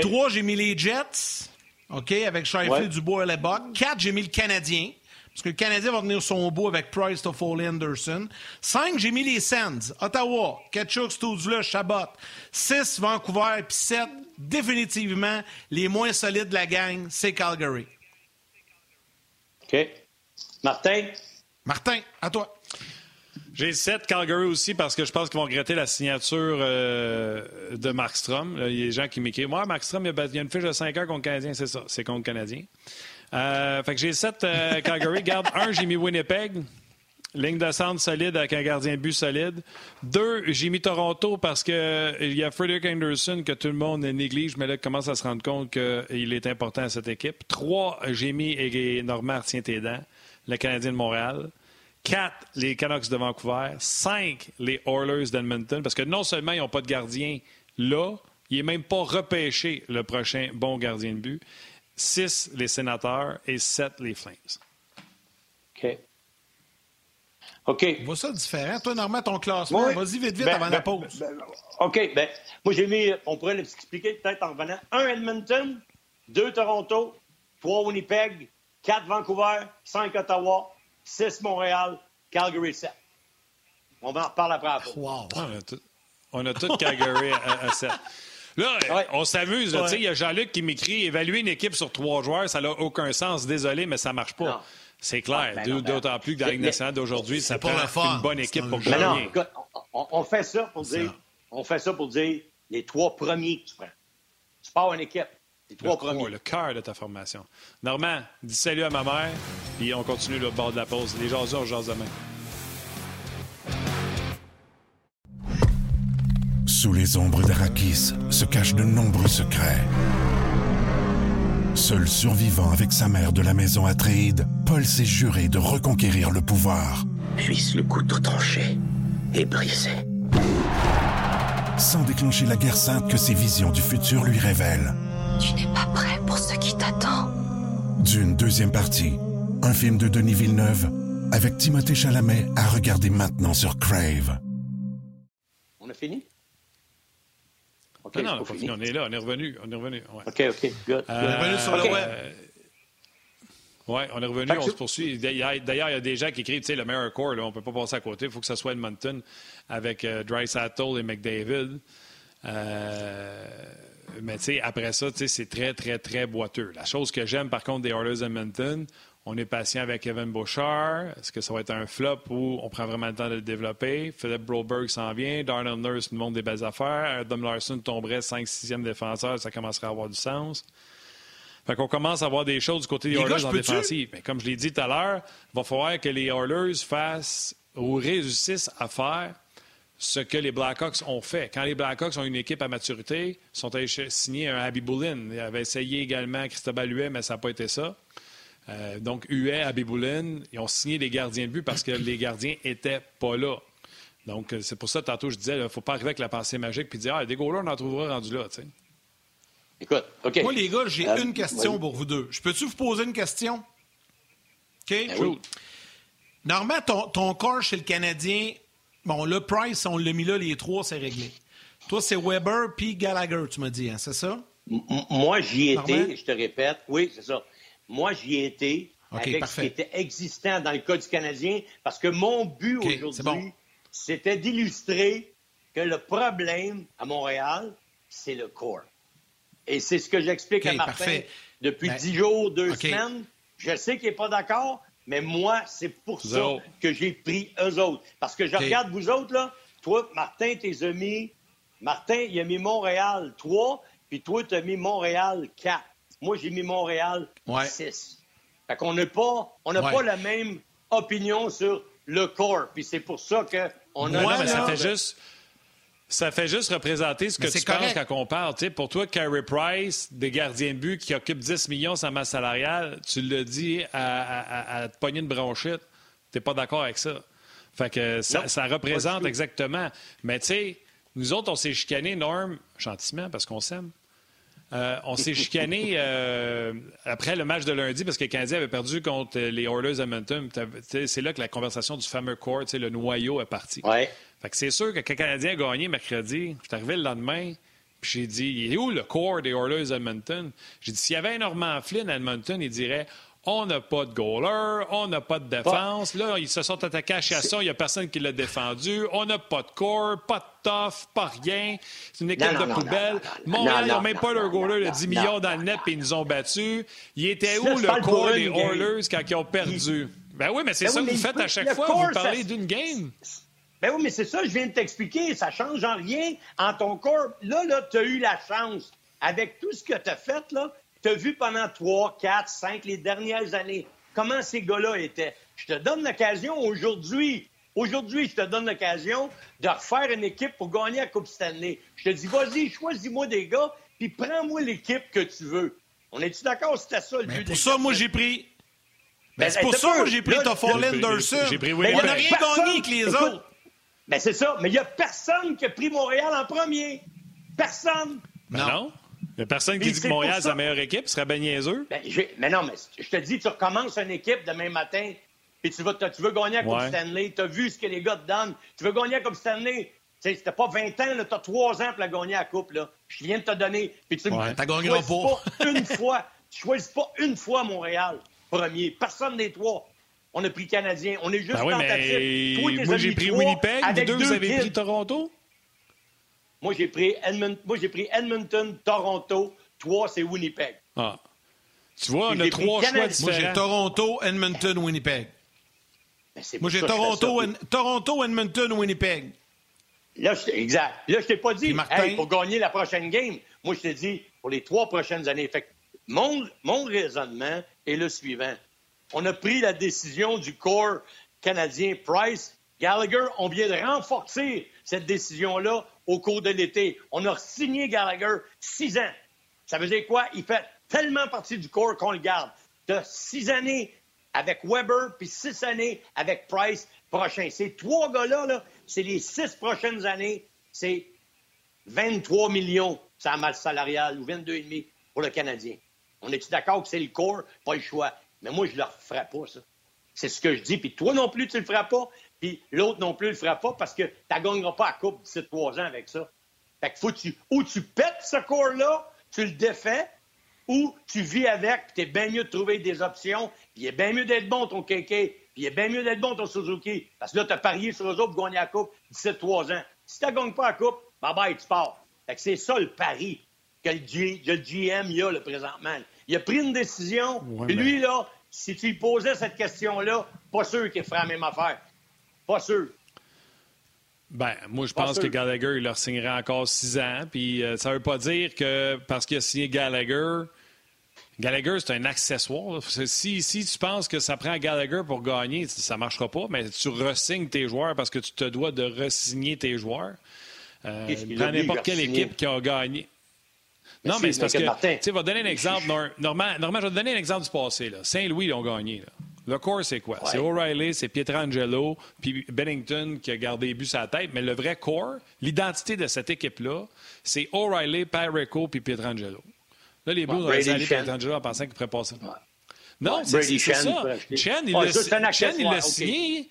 Trois, j'ai mis les Jets, OK, avec Ouais. Dubois et Lebuck. Quatre, j'ai mis le Canadien, parce que le Canadien va venir son bout avec Price, Toffoli, Anderson. Cinq, j'ai mis les Sens, Ottawa, Ketchuk, Stoudzla, Chabot. Six, Vancouver, puis sept, définitivement, les moins solides de la gang, c'est Calgary. OK. Martin? Martin, à toi. J'ai 7 Calgary aussi parce que je pense qu'ils vont regretter la signature euh, de Markstrom. Là, Il y a des gens qui m'écrivent Moi, Markstrom, il y a- une fiche de 5 heures contre Canadien, c'est ça. C'est contre Canadien. Euh, fait que j'ai 7 Calgary. Garde un, j'ai mis Winnipeg. Ligne de centre solide avec un gardien but solide. Deux, j'ai mis Toronto parce que euh, il y a Frederick Anderson que tout le monde néglige, mais là, il commence à se rendre compte qu'il est important à cette équipe. Trois, j'ai mis et Normand, tiens tes dents, le Canadien de Montréal. Quatre, les Canucks de Vancouver. Cinq, les Oilers d'Edmonton. Parce que non seulement ils n'ont pas de gardien là, il n'est même pas repêché le prochain bon gardien de but. Six, les Sénateurs. Et sept, les Flames. OK. OK. On voit ça différent. Toi, Normand, ton classement, Oui. vas-y vite, vite Ben, avant ben, la pause. ben, OK. Ben, moi, j'ai mis, on pourrait l'expliquer peut-être en revenant. Un Edmonton, deux Toronto, trois Winnipeg, quatre Vancouver, cinq Ottawa, six Montréal, Calgary 7. On en reparle après la wow. Ah, tout- On a tout Calgary à, à 7. Là, Ouais. on s'amuse. Ouais. Il y a Jean-Luc qui m'écrit évaluer une équipe sur trois joueurs, ça n'a aucun sens. Désolé, mais ça marche Non. pas. C'est clair. Ah, ben non, ben- D'autant plus que dans la Ligue nationale d'aujourd'hui, ça prend fun. une bonne équipe pour jeu. Non, gagner. écoute, on, on fait ça pour Ça. dire, on fait ça pour dire les trois premiers que tu prends. Tu pars une équipe, les Le, trois corps, premiers. le cœur de ta formation. Normand, dis salut à ma mère, puis on continue le bord de la pause. Les jaseux, on jase demain. Sous les ombres d'Arakis se cachent de nombreux secrets. Seul survivant avec sa mère de la maison Atréide, Paul s'est juré de reconquérir le pouvoir, Puisse le couteau tranché et brisé. sans déclencher la guerre sainte que ses visions du futur lui révèlent. Tu n'es pas prêt pour ce qui t'attend. D'une deuxième partie, un film de Denis Villeneuve, avec Timothée Chalamet à regarder maintenant sur Crave. On a fini? OK, non, non, on pas fini. Est là, on est revenu. On est revenu. Ouais. OK, OK, good. Euh. Revenu sur le OK. web. Oui, on est revenu, que on se poursuit. D'ailleurs, il y a des gens qui écrivent, tu sais, le meilleur core, là, on ne peut pas passer à côté. Il faut que ce soit Edmonton avec euh, Drysdale et McDavid. Euh, mais tu sais, après ça, c'est très, très, très boiteux. La chose que j'aime, par contre, des Oilers Edmonton, on est patient avec Evan Bouchard. Est-ce que ça va être un flop ou on prend vraiment le temps de le développer? Philip Broberg s'en vient. Darnell Nurse nous montre des belles affaires. Adam Larson tomberait 5-6e défenseur. Ça commencerait à avoir du sens. Fait qu'on commence à voir des choses du côté des Les Oilers en défensive. Mais comme je l'ai dit tout à l'heure, il va falloir que les Oilers fassent ou réussissent à faire ce que les Blackhawks ont fait. Quand les Blackhawks ont une équipe à maturité, ils sont allés signer un Abby Boulin. Ils avaient essayé également Cristobal Huet, mais ça n'a pas été ça. Euh, donc, Huet, Abby Boulin, ils ont signé des gardiens de but parce que les gardiens n'étaient pas là. Donc, euh, c'est pour ça, tantôt, je disais, il ne faut pas arriver avec la pensée magique puis dire, ah, des goalers, on en trouvera rendu là. tu sais. Écoute, OK. Moi, les gars, j'ai Euh, une question oui. pour vous deux. Je peux-tu vous poser une question? OK? Ben oui. Normalement, ton, ton corps chez le Canadien, bon, le Price, on l'a mis là, les trois, c'est réglé. Toi, c'est Weber puis Gallagher, tu m'as dit, hein, c'est ça? M- Moi, j'y étais, je te répète. Oui, c'est ça. Moi, j'y étais avec parfait. ce qui était existant dans le cas du Canadien, parce que mon but aujourd'hui, bon. c'était d'illustrer que le problème à Montréal, c'est le corps. Et c'est ce que j'explique OK, à Martin parfait. depuis Ben, dix jours, deux semaines. Je sais qu'il n'est pas d'accord, mais moi, c'est pour ça que j'ai pris eux autres. Parce que je regarde vous autres, là. Toi, Martin, tes amis, Martin, il a mis Montréal 3, puis toi, tu as mis Montréal 4. Moi, j'ai mis Montréal Ouais. 6. Fait qu'on n'a pas, on n'a Ouais. pas la même opinion sur le corps. Puis c'est pour ça qu'on a... Moi, mais ça fait juste. Ça fait juste représenter ce que tu c'est penses quand on parle. Pour toi, Carey Price, des gardiens de but qui occupent 10 millions sa masse salariale, tu le dis à, à, à, à te pogner une bronchite. Tu n'es pas d'accord avec ça. Fait que ça, Non, représente exactement. Mais tu sais, nous autres, on s'est chicané, Norm, gentiment, parce qu'on s'aime. Euh, on s'est chicané euh, après le match de lundi parce que le Canadien avait perdu contre les Oilers Edmonton. C'est là que la conversation du fameux core, le noyau est parti. Ouais. Fait que c'est sûr que quand le Canadien a gagné mercredi, je suis arrivé le lendemain, puis j'ai dit, il est où le corps des Oilers Edmonton? J'ai dit, s'il y avait un Norman Flynn à Edmonton, il dirait, on n'a pas de goaler, on n'a pas de défense. Là, ils se sont attaqués à Chasson, il n'y a personne qui l'a défendu. On n'a pas de corps, pas de tough, pas rien. C'est une équipe Non, non, de non, poubelle. Montréal, non, ils n'ont non, même pas leur goaler de non, 10 non, millions dans le net, puis ils nous ont battus. Il était où le corps des. Oilers quand ils ont perdu? Ben oui, mais c'est Ben ça oui, que vous faites à chaque fois, vous parlez ça- d'une game. Ben oui, mais c'est ça, je viens de t'expliquer. Ça change en rien en ton corps. Là, là, tu as eu la chance. Avec tout ce que tu as fait, là, tu as vu pendant 3, 4, 5, les dernières années, comment ces gars-là étaient. Je te donne l'occasion aujourd'hui. Aujourd'hui, je te donne l'occasion de refaire une équipe pour gagner la Coupe Stanley. Je te dis, vas-y, choisis-moi des gars, puis prends-moi l'équipe que tu veux. On est-tu d'accord? C'était ça le but pour ça, moi, j'ai pris. Ben, Ben, c'est pour ça, moi, j'ai pris pris- Anderson. j'ai pris Winnipeg. on n'a rien gagné avec les autres. Ben c'est ça, mais il n'y a personne qui a pris Montréal en premier. Personne. Ben Non. Il n'y a personne qui dit que Montréal, c'est la meilleure équipe. Ce serait bien niaiseux. Ben, mais non, mais je te dis, tu recommences une équipe demain matin, puis tu, vas, tu veux gagner la Coupe Ouais. Stanley, tu as vu ce que les gars te donnent, tu veux gagner la Coupe Stanley. Tu sais, C'était pas 20 ans, tu as 3 ans pour la gagner la Coupe. Là. Je viens de te donner. Puis tu Ouais, t'as gagneras choisis pas. une fois. Tu choisis pas une fois Montréal, premier. Personne des trois. On a pris Canadien. On est juste Ben oui, tentatif. mais Toi, t'es moi, j'ai pris Winnipeg. Vous avec deux, vous avez kids. pris Toronto? Moi, j'ai pris, Edmonton, moi, j'ai pris Edmonton, Toronto. Trois, c'est Winnipeg. Ah. Tu vois, on a pris trois choix Canadien. Moi, j'ai différents. Toronto, Edmonton, Winnipeg. Ben, Moi, j'ai Toronto, Toronto, Edmonton, Winnipeg. Là, je, exact. Là, je t'ai pas dit, Martin? hey, pour gagner la prochaine game. Moi, je t'ai dit, pour les trois prochaines années. Fait que mon, mon raisonnement est le suivant. On a pris la décision du corps canadien Price. Gallagher, on vient de renforcer cette décision-là au cours de l'été. On a signé Gallagher six ans. Ça veut dire quoi? Il fait tellement partie du corps qu'on le garde. De six années avec Weber, puis six années avec Price prochain. Ces trois gars-là, là, c'est les six prochaines années, c'est 23 millions, sa masse salariale, ou 22,5 pour le Canadien. On est-tu d'accord que c'est le corps? Pas le choix. Mais moi, je ne le ferai pas, ça. C'est ce que je dis. Puis toi non plus, tu le feras pas. Puis l'autre non plus le fera pas parce que tu ne gagneras pas la Coupe d'ici trois ans avec ça. Fait que faut que tu, ou tu pètes ce corps-là, tu le défais, ou tu vis avec, puis t'es bien mieux de trouver des options, puis il est bien mieux d'être bon ton KK, puis il est bien mieux d'être bon ton Suzuki, parce que là, t'as parié sur eux autres pour gagner la Coupe d'ici trois ans. Si tu gagnes pas la Coupe, bye-bye, tu pars. Fait que c'est ça le pari que le, le GM a là, présentement. Il a pris une décision, Ouais, puis mais- lui, là, si tu lui posais cette question-là, pas sûr qu'il ferait la même affaire. Pas sûr. Ben, moi, je pense que Gallagher, il leur signerait encore six ans. Puis euh, ça veut pas dire que parce qu'il a signé Gallagher, Gallagher, c'est un accessoire. Si, si tu penses que ça prend Gallagher pour gagner, ça marchera pas, mais tu resignes tes joueurs parce que tu te dois de resigner tes joueurs. Euh, dit, n'importe quelle équipe qui a gagné. Non, mais c'est parce que, Martin- tu sais, va donner un exemple. Nor- Normand, Normand, je vais te donner un exemple du passé. là. Saint-Louis, ils ont gagné. là. Le corps, c'est quoi? C'est O'Reilly, c'est Pietrangelo, puis Bennington qui a gardé les buts sur la tête. Mais le vrai corps, l'identité de cette équipe-là, c'est O'Reilly, Parrico, puis Pietrangelo. Là, les Blues ont laissé aller. Pietrangelo en pensant qu'il ferait passer. Non, Ouais, Brady c'est ça. Chen, il l'a signé.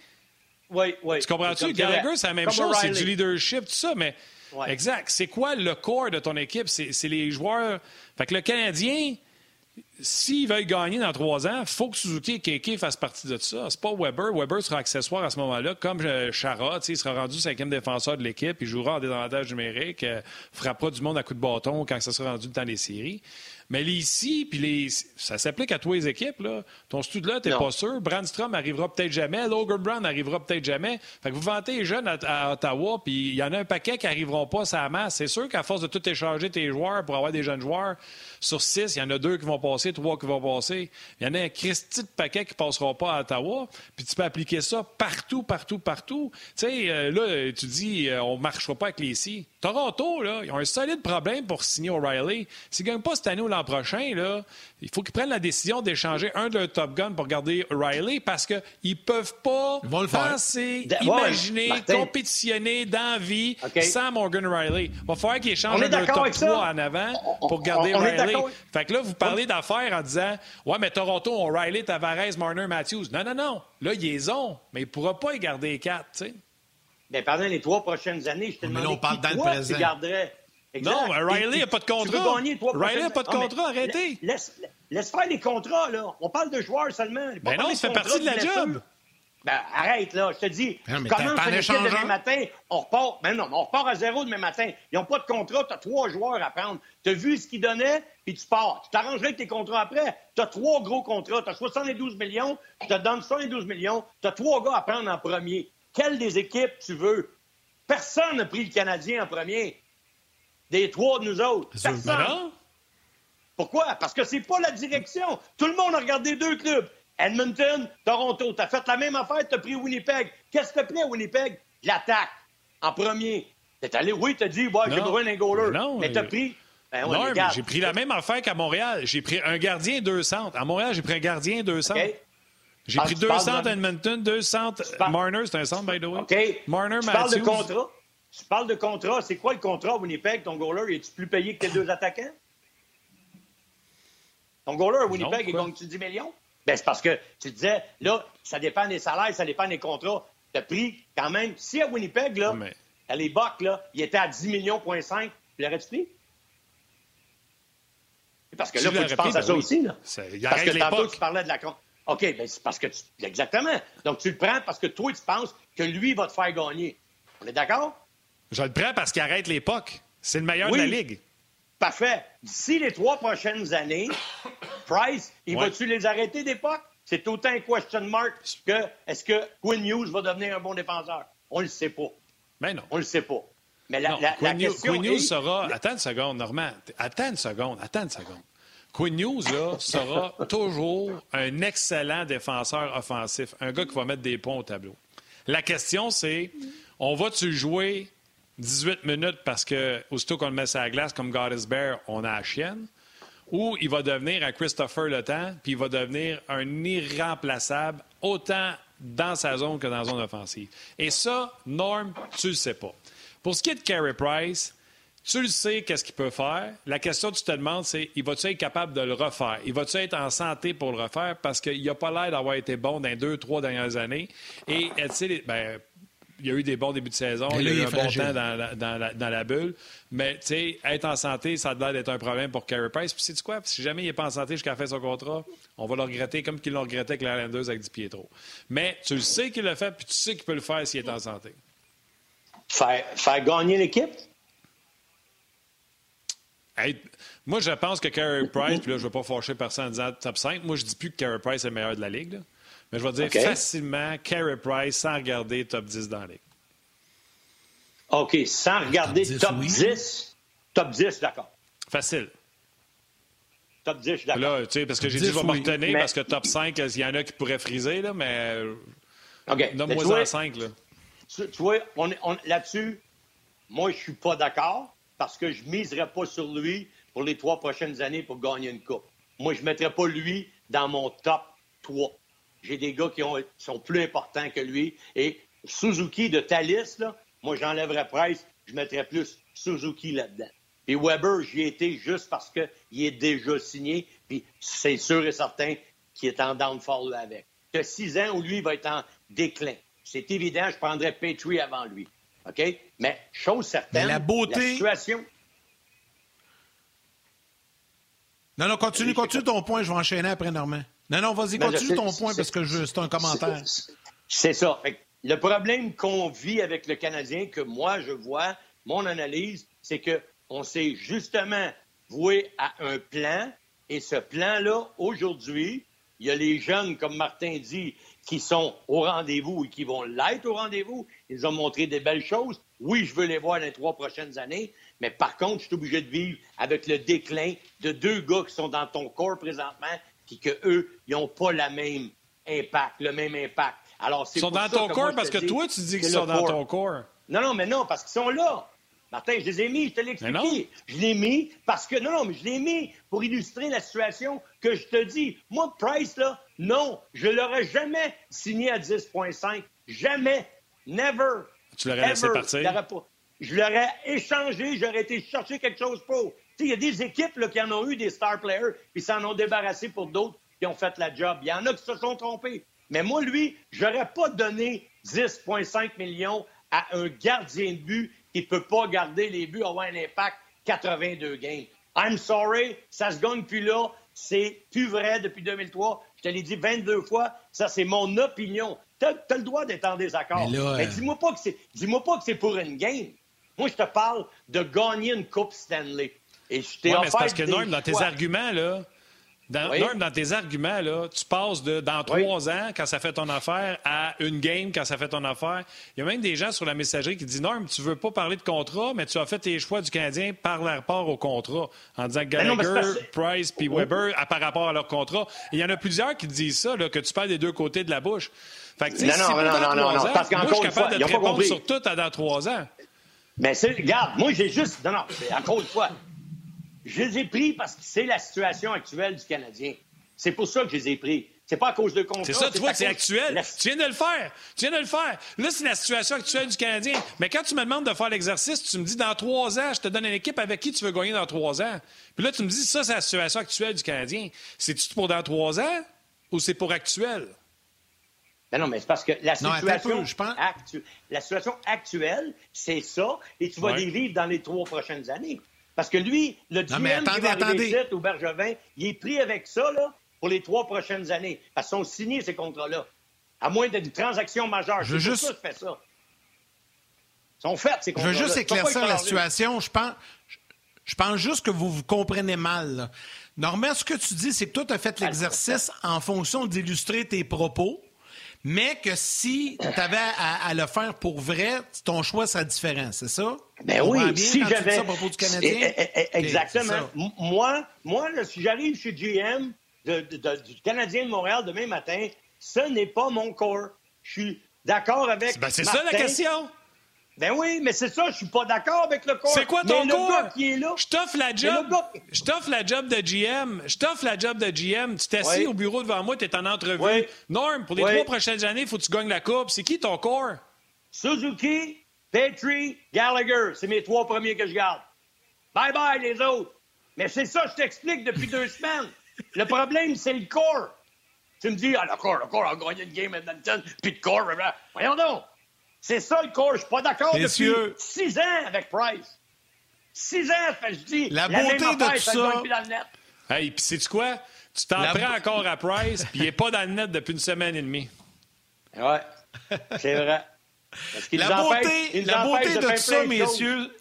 Oui, oui. Tu comprends-tu? Gallagher, c'est la même comme chose. C'est du leadership, tout ça. Mais Exact. C'est quoi le corps de ton équipe? C'est les joueurs. Fait que le Canadien, s'ils veulent gagner dans trois ans, il faut que Suzuki et Keke fassent partie de ça. C'est pas Weber. Weber sera accessoire à ce moment-là, comme euh, Chara. Il sera rendu cinquième défenseur de l'équipe. Il jouera en désavantage numérique. Euh, frappera du monde à coup de bâton quand ça sera rendu le temps des séries. Mais les ici, puis les, ça s'applique à tous les équipes. Là. Ton stud là, t'es pas sûr. Brandstrom arrivera peut-être jamais. Logan Brown arrivera peut-être jamais. Fait que vous vantez les jeunes à, à Ottawa, puis il y en a un paquet qui arriveront pas à la masse. C'est sûr qu'à force de tout échanger tes joueurs pour avoir des jeunes joueurs, sur six, il y en a deux qui vont passer, trois qui vont passer. Il y en a un Christy de paquet qui passeront pas à Ottawa. Puis tu peux appliquer ça partout, partout, partout. Tu sais, euh, là, tu dis, euh, on marchera pas avec les si. Toronto, là, ils ont un solide problème pour signer O'Reilly. S'ils ne gagnent pas cette année ou l'an prochain, là, il faut qu'ils prennent la décision d'échanger un de leurs Top Guns pour garder O'Reilly parce qu'ils ne peuvent pas le penser, imaginer, compétitionner dans vie OK. sans Morgan Riley. Il va falloir qu'ils échangent un de top avec ça. 3 en avant pour on- garder on Riley. Fait que là, vous parlez d'affaires en disant Ouais, mais Toronto ont Riley, Tavares, Marner, Matthews. Non, non, non. Là, ils les ont, mais ils ne pourront pas y garder les quatre, tu sais. Ben, pendant les trois prochaines années, je te Mais demandais là, on parle le présent. tu. Exact. Non, mais Riley Et- a pas de tu contrat. Riley prochaines- a pas de mais contrat, arrêtez. Laisse, laisse faire les contrats, là. On parle de joueurs seulement. Pas Ben non, ça fait partie de la job. Ben, arrête, là. Je te dis, Non, mais tu à un demain matin, on repart. Ben non, mais on repart à zéro demain matin. Ils n'ont pas de contrat, tu as trois joueurs à prendre. Tu as vu ce qu'ils donnaient, puis tu pars. Tu t'arrangerais avec tes contrats après. Tu as trois gros contrats. Tu as 72 millions, je te donne 72 millions. Tu as trois gars à prendre en premier. Quelle des équipes tu veux? Personne n'a pris le Canadien en premier. Des trois de nous autres. Personne. Pourquoi? Parce que c'est pas la direction. Tout le monde a regardé deux clubs. Edmonton, Toronto. T'as fait la même affaire, t'as pris Winnipeg. Qu'est-ce que t'as pris à Winnipeg? L'attaque, en premier. T'es allé, oui, t'as dit, ouais, j'ai besoin d'un goaler. Non, mais t'as mais- pris. Ben, ouais, non, j'ai pris la même affaire qu'à Montréal. J'ai pris un gardien et deux centres. À Montréal, j'ai pris un gardien et deux centres. J'ai Ah, pris tu deux parles centres de- à Edmonton, deux centres. parles- Marner, c'est un centre, by the way. OK? Marner, tu parles de contrat? Tu parles de contrat? C'est quoi le contrat à Winnipeg, ton goaler? Es-tu plus payé que tes deux attaquants? Ton goaler à Winnipeg, il gagne-tu 10 millions? Ben, c'est parce que tu disais, là, ça dépend des salaires, ça dépend des contrats. T'as pris quand même, si à Winnipeg, là, Mais- à les Bucks, là, il était à 10 millions, point 5, tu l'aurais-tu pris? Parce que là, je faut que tu l'aurais penses à ben ça oui. aussi, là. Parce que tantôt, l'époque. tu parlais de la... OK, ben c'est parce que tu... Exactement. Donc, tu le prends parce que toi, tu penses que lui va te faire gagner. On est d'accord? Je le prends parce qu'il arrête l'époque. C'est le meilleur de la Ligue. Parfait. D'ici les trois prochaines années, Price, il va-tu les arrêter d'époque? C'est autant un question mark que est-ce que Quinn Hughes va devenir un bon défenseur? On le sait pas. Mais ben non. On le sait pas. Mais la, la, Quinn, question Quinn Hughes sera... Attends une seconde, Normand. Attends une seconde. Attends une seconde. Quinn là, sera toujours un excellent défenseur offensif. Un gars qui va mettre des points au tableau. La question, c'est on va-tu jouer 18 minutes parce que, aussitôt qu'on le met sur la glace, comme God is Bear, on a la chienne? Ou il va devenir un Christopher Le Temps, puis il va devenir un irremplaçable, autant dans sa zone que dans la zone offensive. Et ça, Norm, tu le sais pas. Pour ce qui est de Carey Price, tu le sais qu'est-ce qu'il peut faire. La question que tu te demandes, c'est il va-tu être capable de le refaire? Il va-tu être en santé pour le refaire? Parce qu'il n'a pas l'air d'avoir été bon dans les deux, trois dernières années. Et, tu sais, ben, il y a eu des bons débuts de saison, il y a eu un bon temps dans la, bulle. Mais, tu sais, être en santé, ça a l'air d'être un problème pour Carey Price. Puis, sais-tu quoi? Si jamais il n'est pas en santé jusqu'à la fin de son contrat, on va le regretter comme qu'il l'a regretté avec la 2 avec Di Pietro. Mais tu le sais qu'il le fait, puis tu sais qu'il peut le faire s'il est en santé. Faire, faire gagner l'équipe? Moi, je pense que Carey Price, puis là, je ne veux pas fâcher personne en disant top 5. Moi, je ne dis plus que Carey Price est le meilleur de la Ligue. Mais je vais dire facilement Carey Price sans regarder top 10 dans la Ligue. OK, sans regarder top 10, top 10, d'accord. Facile. Top 10, d'accord. Là, tu sais, parce que j'ai dit, je vais me retenir parce que top 5, il y en a qui pourraient friser, là, mais. OK. Donne-moi en 5, là. Tu, vois, on, là-dessus, moi, je suis pas d'accord parce que je ne miserais pas sur lui pour les trois prochaines années pour gagner une coupe. Moi, je ne mettrais pas lui dans mon top 3. J'ai des gars qui sont plus importants que lui. Et Suzuki de Thalys, là, moi, j'enlèverais Price, je mettrais plus Suzuki là-dedans. Et Weber, j'y ai été juste parce qu'il est déjà signé, puis c'est sûr et certain qu'il est en downfall avec. As six ans où lui va être en déclin. C'est évident, je prendrais Petrie avant lui. OK? Mais chose certaine, la beauté. situation. Non, non, continue, continue ton point, je vais enchaîner après, Normand. Non, non, vas-y, continue ton point parce que c'est un commentaire. C'est ça. le problème qu'on vit avec le Canadien, que moi je vois, mon analyse, c'est qu'on s'est justement voué à un plan et ce plan-là, aujourd'hui, il y a les jeunes, comme Martin dit, qui sont au rendez-vous et qui vont l'être au rendez-vous. Ils ont montré des belles choses. Oui, je veux les voir dans les trois prochaines années, mais par contre, je suis obligé de vivre avec le déclin de deux gars qui sont dans ton corps présentement, puis qu'eux, ils n'ont pas le même impact, le même impact. Alors, ils sont dans ton corps parce que toi, tu dis qu'ils sont dans ton corps. Non, non, mais non, parce qu'ils sont là. Martin, je les ai mis, je te l'ai expliqué. Je l'ai mis parce que, non, non, mais je l'ai mis pour illustrer la situation que je te dis. Moi, Price, là, non, je l'aurais jamais signé à 10,5. Jamais. Never. Tu l'aurais laissé partir? Je l'aurais échangé, j'aurais été chercher quelque chose pour. Il y a des équipes là, qui en ont eu des star players, puis s'en ont débarrassé pour d'autres qui ont fait la job. Il y en a qui se sont trompés. Mais moi, lui, j'aurais pas donné 10,5 millions à un gardien de but qui ne peut pas garder les buts, avoir un impact 82 games. I'm sorry, ça se gagne plus là. C'est plus vrai depuis 2003. Je te l'ai dit 22 fois. Ça, c'est mon opinion. Tu as, le droit d'être en désaccord. Mais, euh, dis-moi pas que c'est, dis-moi pas que c'est pour une game. Moi, je te parle de gagner une Coupe Stanley. Et je t'ai ouais, mais parce que, Norm, dans tes arguments, là, dans, dans tes arguments, là, tu passes de dans trois ans, quand ça fait ton affaire, à une game quand ça fait ton affaire. Il y a même des gens sur la messagerie qui disent Norm, tu veux pas parler de contrat, mais tu as fait tes choix du Canadien par rapport au contrat. En disant que Gallagher, Price puis Weber à, par rapport à leur contrat. il y en a plusieurs qui disent ça, là, que tu parles des deux côtés de la bouche. Fait que, non, non, non, non, non, parce qu'encore moi, je suis capable de te répondre sur tout à dans trois ans. Mais regarde, moi, j'ai juste. Non, non, encore une fois, je les ai pris parce que c'est la situation actuelle du Canadien. C'est pour ça que je les ai pris. C'est pas à cause de contrat. C'est ça, tu vois, c'est actuel. Tu viens de le faire. Tu viens de le faire. Là, c'est la situation actuelle du Canadien. Mais quand tu me demandes de faire l'exercice, tu me dis dans trois ans, je te donne une équipe avec qui tu veux gagner dans trois ans. Puis là, tu me dis, ça, c'est la situation actuelle du Canadien. C'est-tu pour dans trois ans ou c'est pour actuel? Ben non, mais c'est parce que la situation, la situation actuelle, c'est ça, et tu vas les vivre dans les trois prochaines années. Parce que lui, le GM qui va au Bergevin, il est pris avec ça là, pour les trois prochaines années. Parce qu'ils sont signés, ces contrats-là. À moins d'une transaction majeure. Je juste... ça, je fais ça. Ils sont faits, ces Je veux juste éclaircir la situation. Je pense, je pense juste que vous vous comprenez mal. Là. Normand, ce que tu dis, c'est que toi, tu as fait l'exercice en fonction d'illustrer tes propos, mais que si tu avais à, le faire pour vrai, ton choix serait différent, c'est ça? Ben oui, si j'avais. à propos du Canadien? Eh, eh, eh, exactement. Moi, moi si j'arrive chez GM du Canadien de Montréal demain matin, ce n'est pas mon corps. Je suis d'accord avec. Ben c'est ça la question. Ben oui, mais c'est ça, je suis pas d'accord avec le corps. C'est quoi ton corps? qui est là. Je t'offre la job. Je t'offre la job de GM. Je t'offre la job de GM. Tu t'assis au bureau devant moi, tu es en entrevue. Norm, pour les trois prochaines années, il faut que tu gagnes la coupe. C'est qui ton corps? Suzuki, Petrie, Gallagher. C'est mes trois premiers que je garde. Bye bye les autres. Mais c'est ça, je t'explique depuis deux semaines. Le problème, c'est le corps. Tu me dis, ah, le corps, le corps a gagné une game à Edmonton, puis le corps, voyons donc. C'est ça le corps. Je suis pas d'accord depuis six ans avec Price. Six ans, je dis. La, beauté de tout ça. Dans le net. Hey, puis sais-tu quoi? Tu t'en prends encore à Price, puis il n'est pas dans le net depuis une semaine et demie. Ouais, c'est vrai. La beauté, la beauté de, de tout ça, messieurs,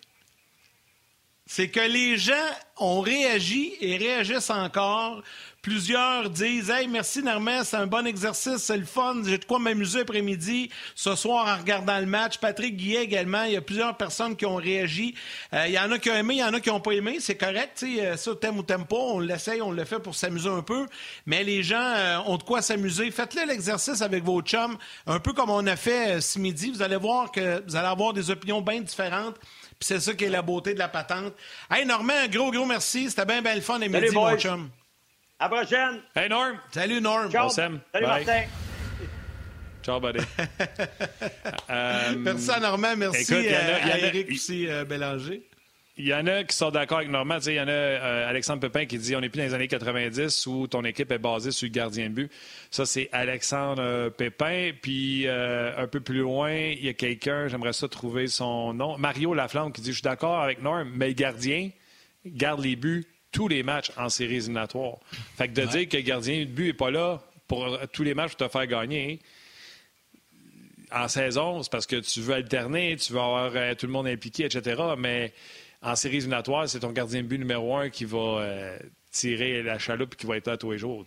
c'est que les gens ont réagi et réagissent encore Plusieurs disent Hey, merci Normand, c'est un bon exercice, c'est le fun, j'ai de quoi m'amuser après-midi, ce soir en regardant le match. Patrick Guillet également, il y a plusieurs personnes qui ont réagi. Euh, il y en a qui ont aimé, il y en a qui n'ont pas aimé, c'est correct, euh, ça, t'aimes ou t'aimes pas, on l'essaye, on le fait pour s'amuser un peu, mais les gens euh, ont de quoi s'amuser. Faites-le l'exercice avec vos chums, un peu comme on a fait ce midi. Vous allez voir que vous allez avoir des opinions bien différentes. Puis c'est ça qui est la beauté de la patente. Hey Normand, un gros, gros merci. C'était bien, bien le fun les midi, mon chum. À la prochaine. Hey, Norm. Salut, Norm. Ciao. Salut, Martin. Ciao, buddy. euh, merci à Normand. Merci écoute, y a, à, y a, Eric aussi, euh, Bélanger. Il y en a qui sont d'accord avec Normand. Il y en a euh, Alexandre Pepin qui dit on n'est plus dans les années 90 où ton équipe est basée sur le gardien de but. Ça, c'est Alexandre euh, Pépin. Puis euh, un peu plus loin, il y a quelqu'un, j'aimerais ça trouver son nom, Mario Laflamme, qui dit je suis d'accord avec Norm, mais le gardien garde les buts tous les matchs en séries éliminatoires. Fait que de dire que le gardien de but n'est pas là pour tous les matchs pour te faire gagner, en saison, c'est parce que tu veux alterner, tu veux avoir euh, tout le monde impliqué, etc. Mais en séries éliminatoires, c'est ton gardien de but numéro un qui va euh, tirer la chaloupe et qui va être là tous les jours.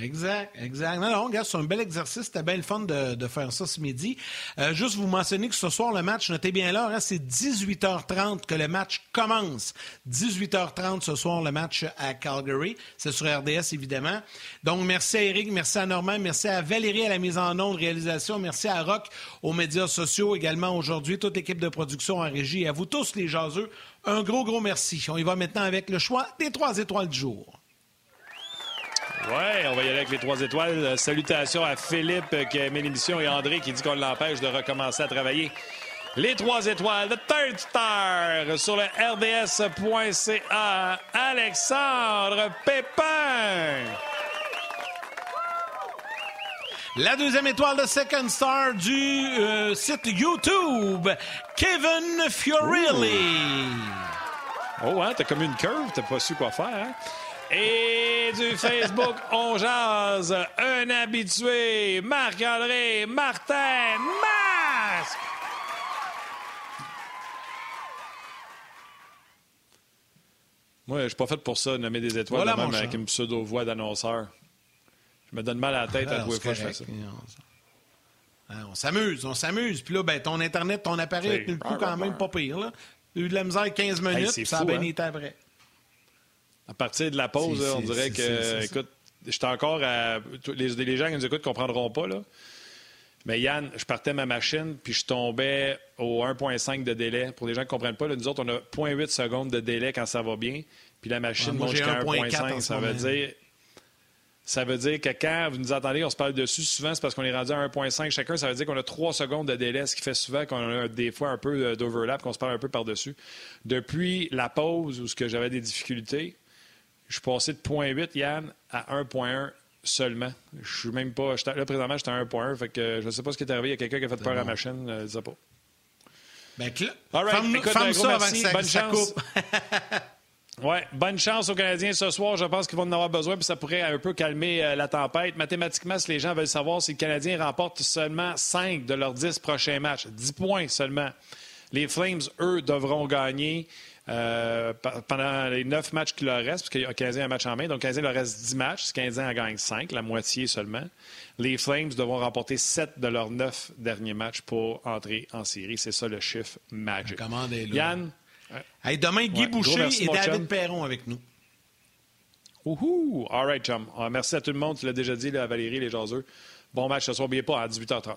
Exact, exact. Non, non, regarde, c'est un bel exercice. C'était bien le fun de, faire ça ce midi. Euh, juste vous mentionner que ce soir, le match, notez bien l'heure, hein, c'est 18h30 que le match commence. 18h30 ce soir, le match à Calgary. C'est sur RDS, évidemment. Donc, merci à Eric, merci à Normand, merci à Valérie à la mise en onde, réalisation, merci à Rock aux médias sociaux également aujourd'hui, toute l'équipe de production en régie et à vous tous, les jaseux. Un gros, gros merci. On y va maintenant avec le choix des trois étoiles du jour. Oui, on va y aller avec les trois étoiles. Euh, salutations à Philippe euh, qui a aimé l'émission et André qui dit qu'on l'empêche de recommencer à travailler. Les trois étoiles de Third Star sur le rds.ca. Alexandre Pépin. La deuxième étoile de Second Star du euh, site YouTube, Kevin Fiorilli. Oh, hein, t'as comme une curve, t'as pas su quoi faire. Hein? Et du Facebook, on jase. Un habitué, Marc-André Martin Masque. Moi, je suis pas fait pour ça, nommer des étoiles même avec une pseudo-voix d'annonceur. Je me donne mal à la tête à tous fois que je fais ça. Ah, on s'amuse, on s'amuse. Puis là, ben, ton Internet, ton appareil, le coup quand même pas pire. Là. Il y a eu de la misère 15 minutes, ça a bien hein? été après. À partir de la pause, on dirait que, écoute, j'étais encore à. Les, les, gens qui nous écoutent ne comprendront pas, là. Mais Yann, je partais ma machine, puis je tombais au 1,5 de délai. Pour les gens qui ne comprennent pas, là, nous autres, on a 0,8 secondes de délai quand ça va bien. Puis la machine monte jusqu'à 1,5. Ça veut dire. Ça veut dire que quand vous nous entendez, on se parle dessus, souvent, c'est parce qu'on est rendu à 1,5 chacun. Ça veut dire qu'on a 3 secondes de délai, ce qui fait souvent qu'on a des fois un peu d'overlap, qu'on se parle un peu par-dessus. Depuis la pause où j'avais des difficultés, je suis passé de 0.8, Yann, à 1.1 seulement. Je suis même pas. Là, présentement, j'étais à 1.1. Fait que je ne sais pas ce qui est arrivé. Il y a quelqu'un qui a fait peur à la machine. Je ne sais pas. Ben, All right. Femme, Écoute, ça merci. Bonne chance. Oui, bonne chance aux Canadiens ce soir. Je pense qu'ils vont en avoir besoin, puis ça pourrait un peu calmer euh, la tempête. Mathématiquement, si les gens veulent savoir si les Canadiens remportent seulement 5 de leurs 10 prochains matchs, 10 points seulement, les Flames, eux, devront gagner euh, pendant les 9 matchs qui leur restent, parce qu'il y a un Canadien un match en main. Donc, Canadien leur reste 10 matchs. Si Canadien en gagne 5, la moitié seulement, les Flames devront remporter 7 de leurs 9 derniers matchs pour entrer en série. C'est ça le chiffre magique. Yann? Hey, demain, Guy Boucher et David Perron avec nous. Ouhou! All right, chum. Ah, merci à tout le monde. Tu l'as déjà dit, à Valérie, les jaseux. Bon match ce soir. N'oubliez pas à 18h30.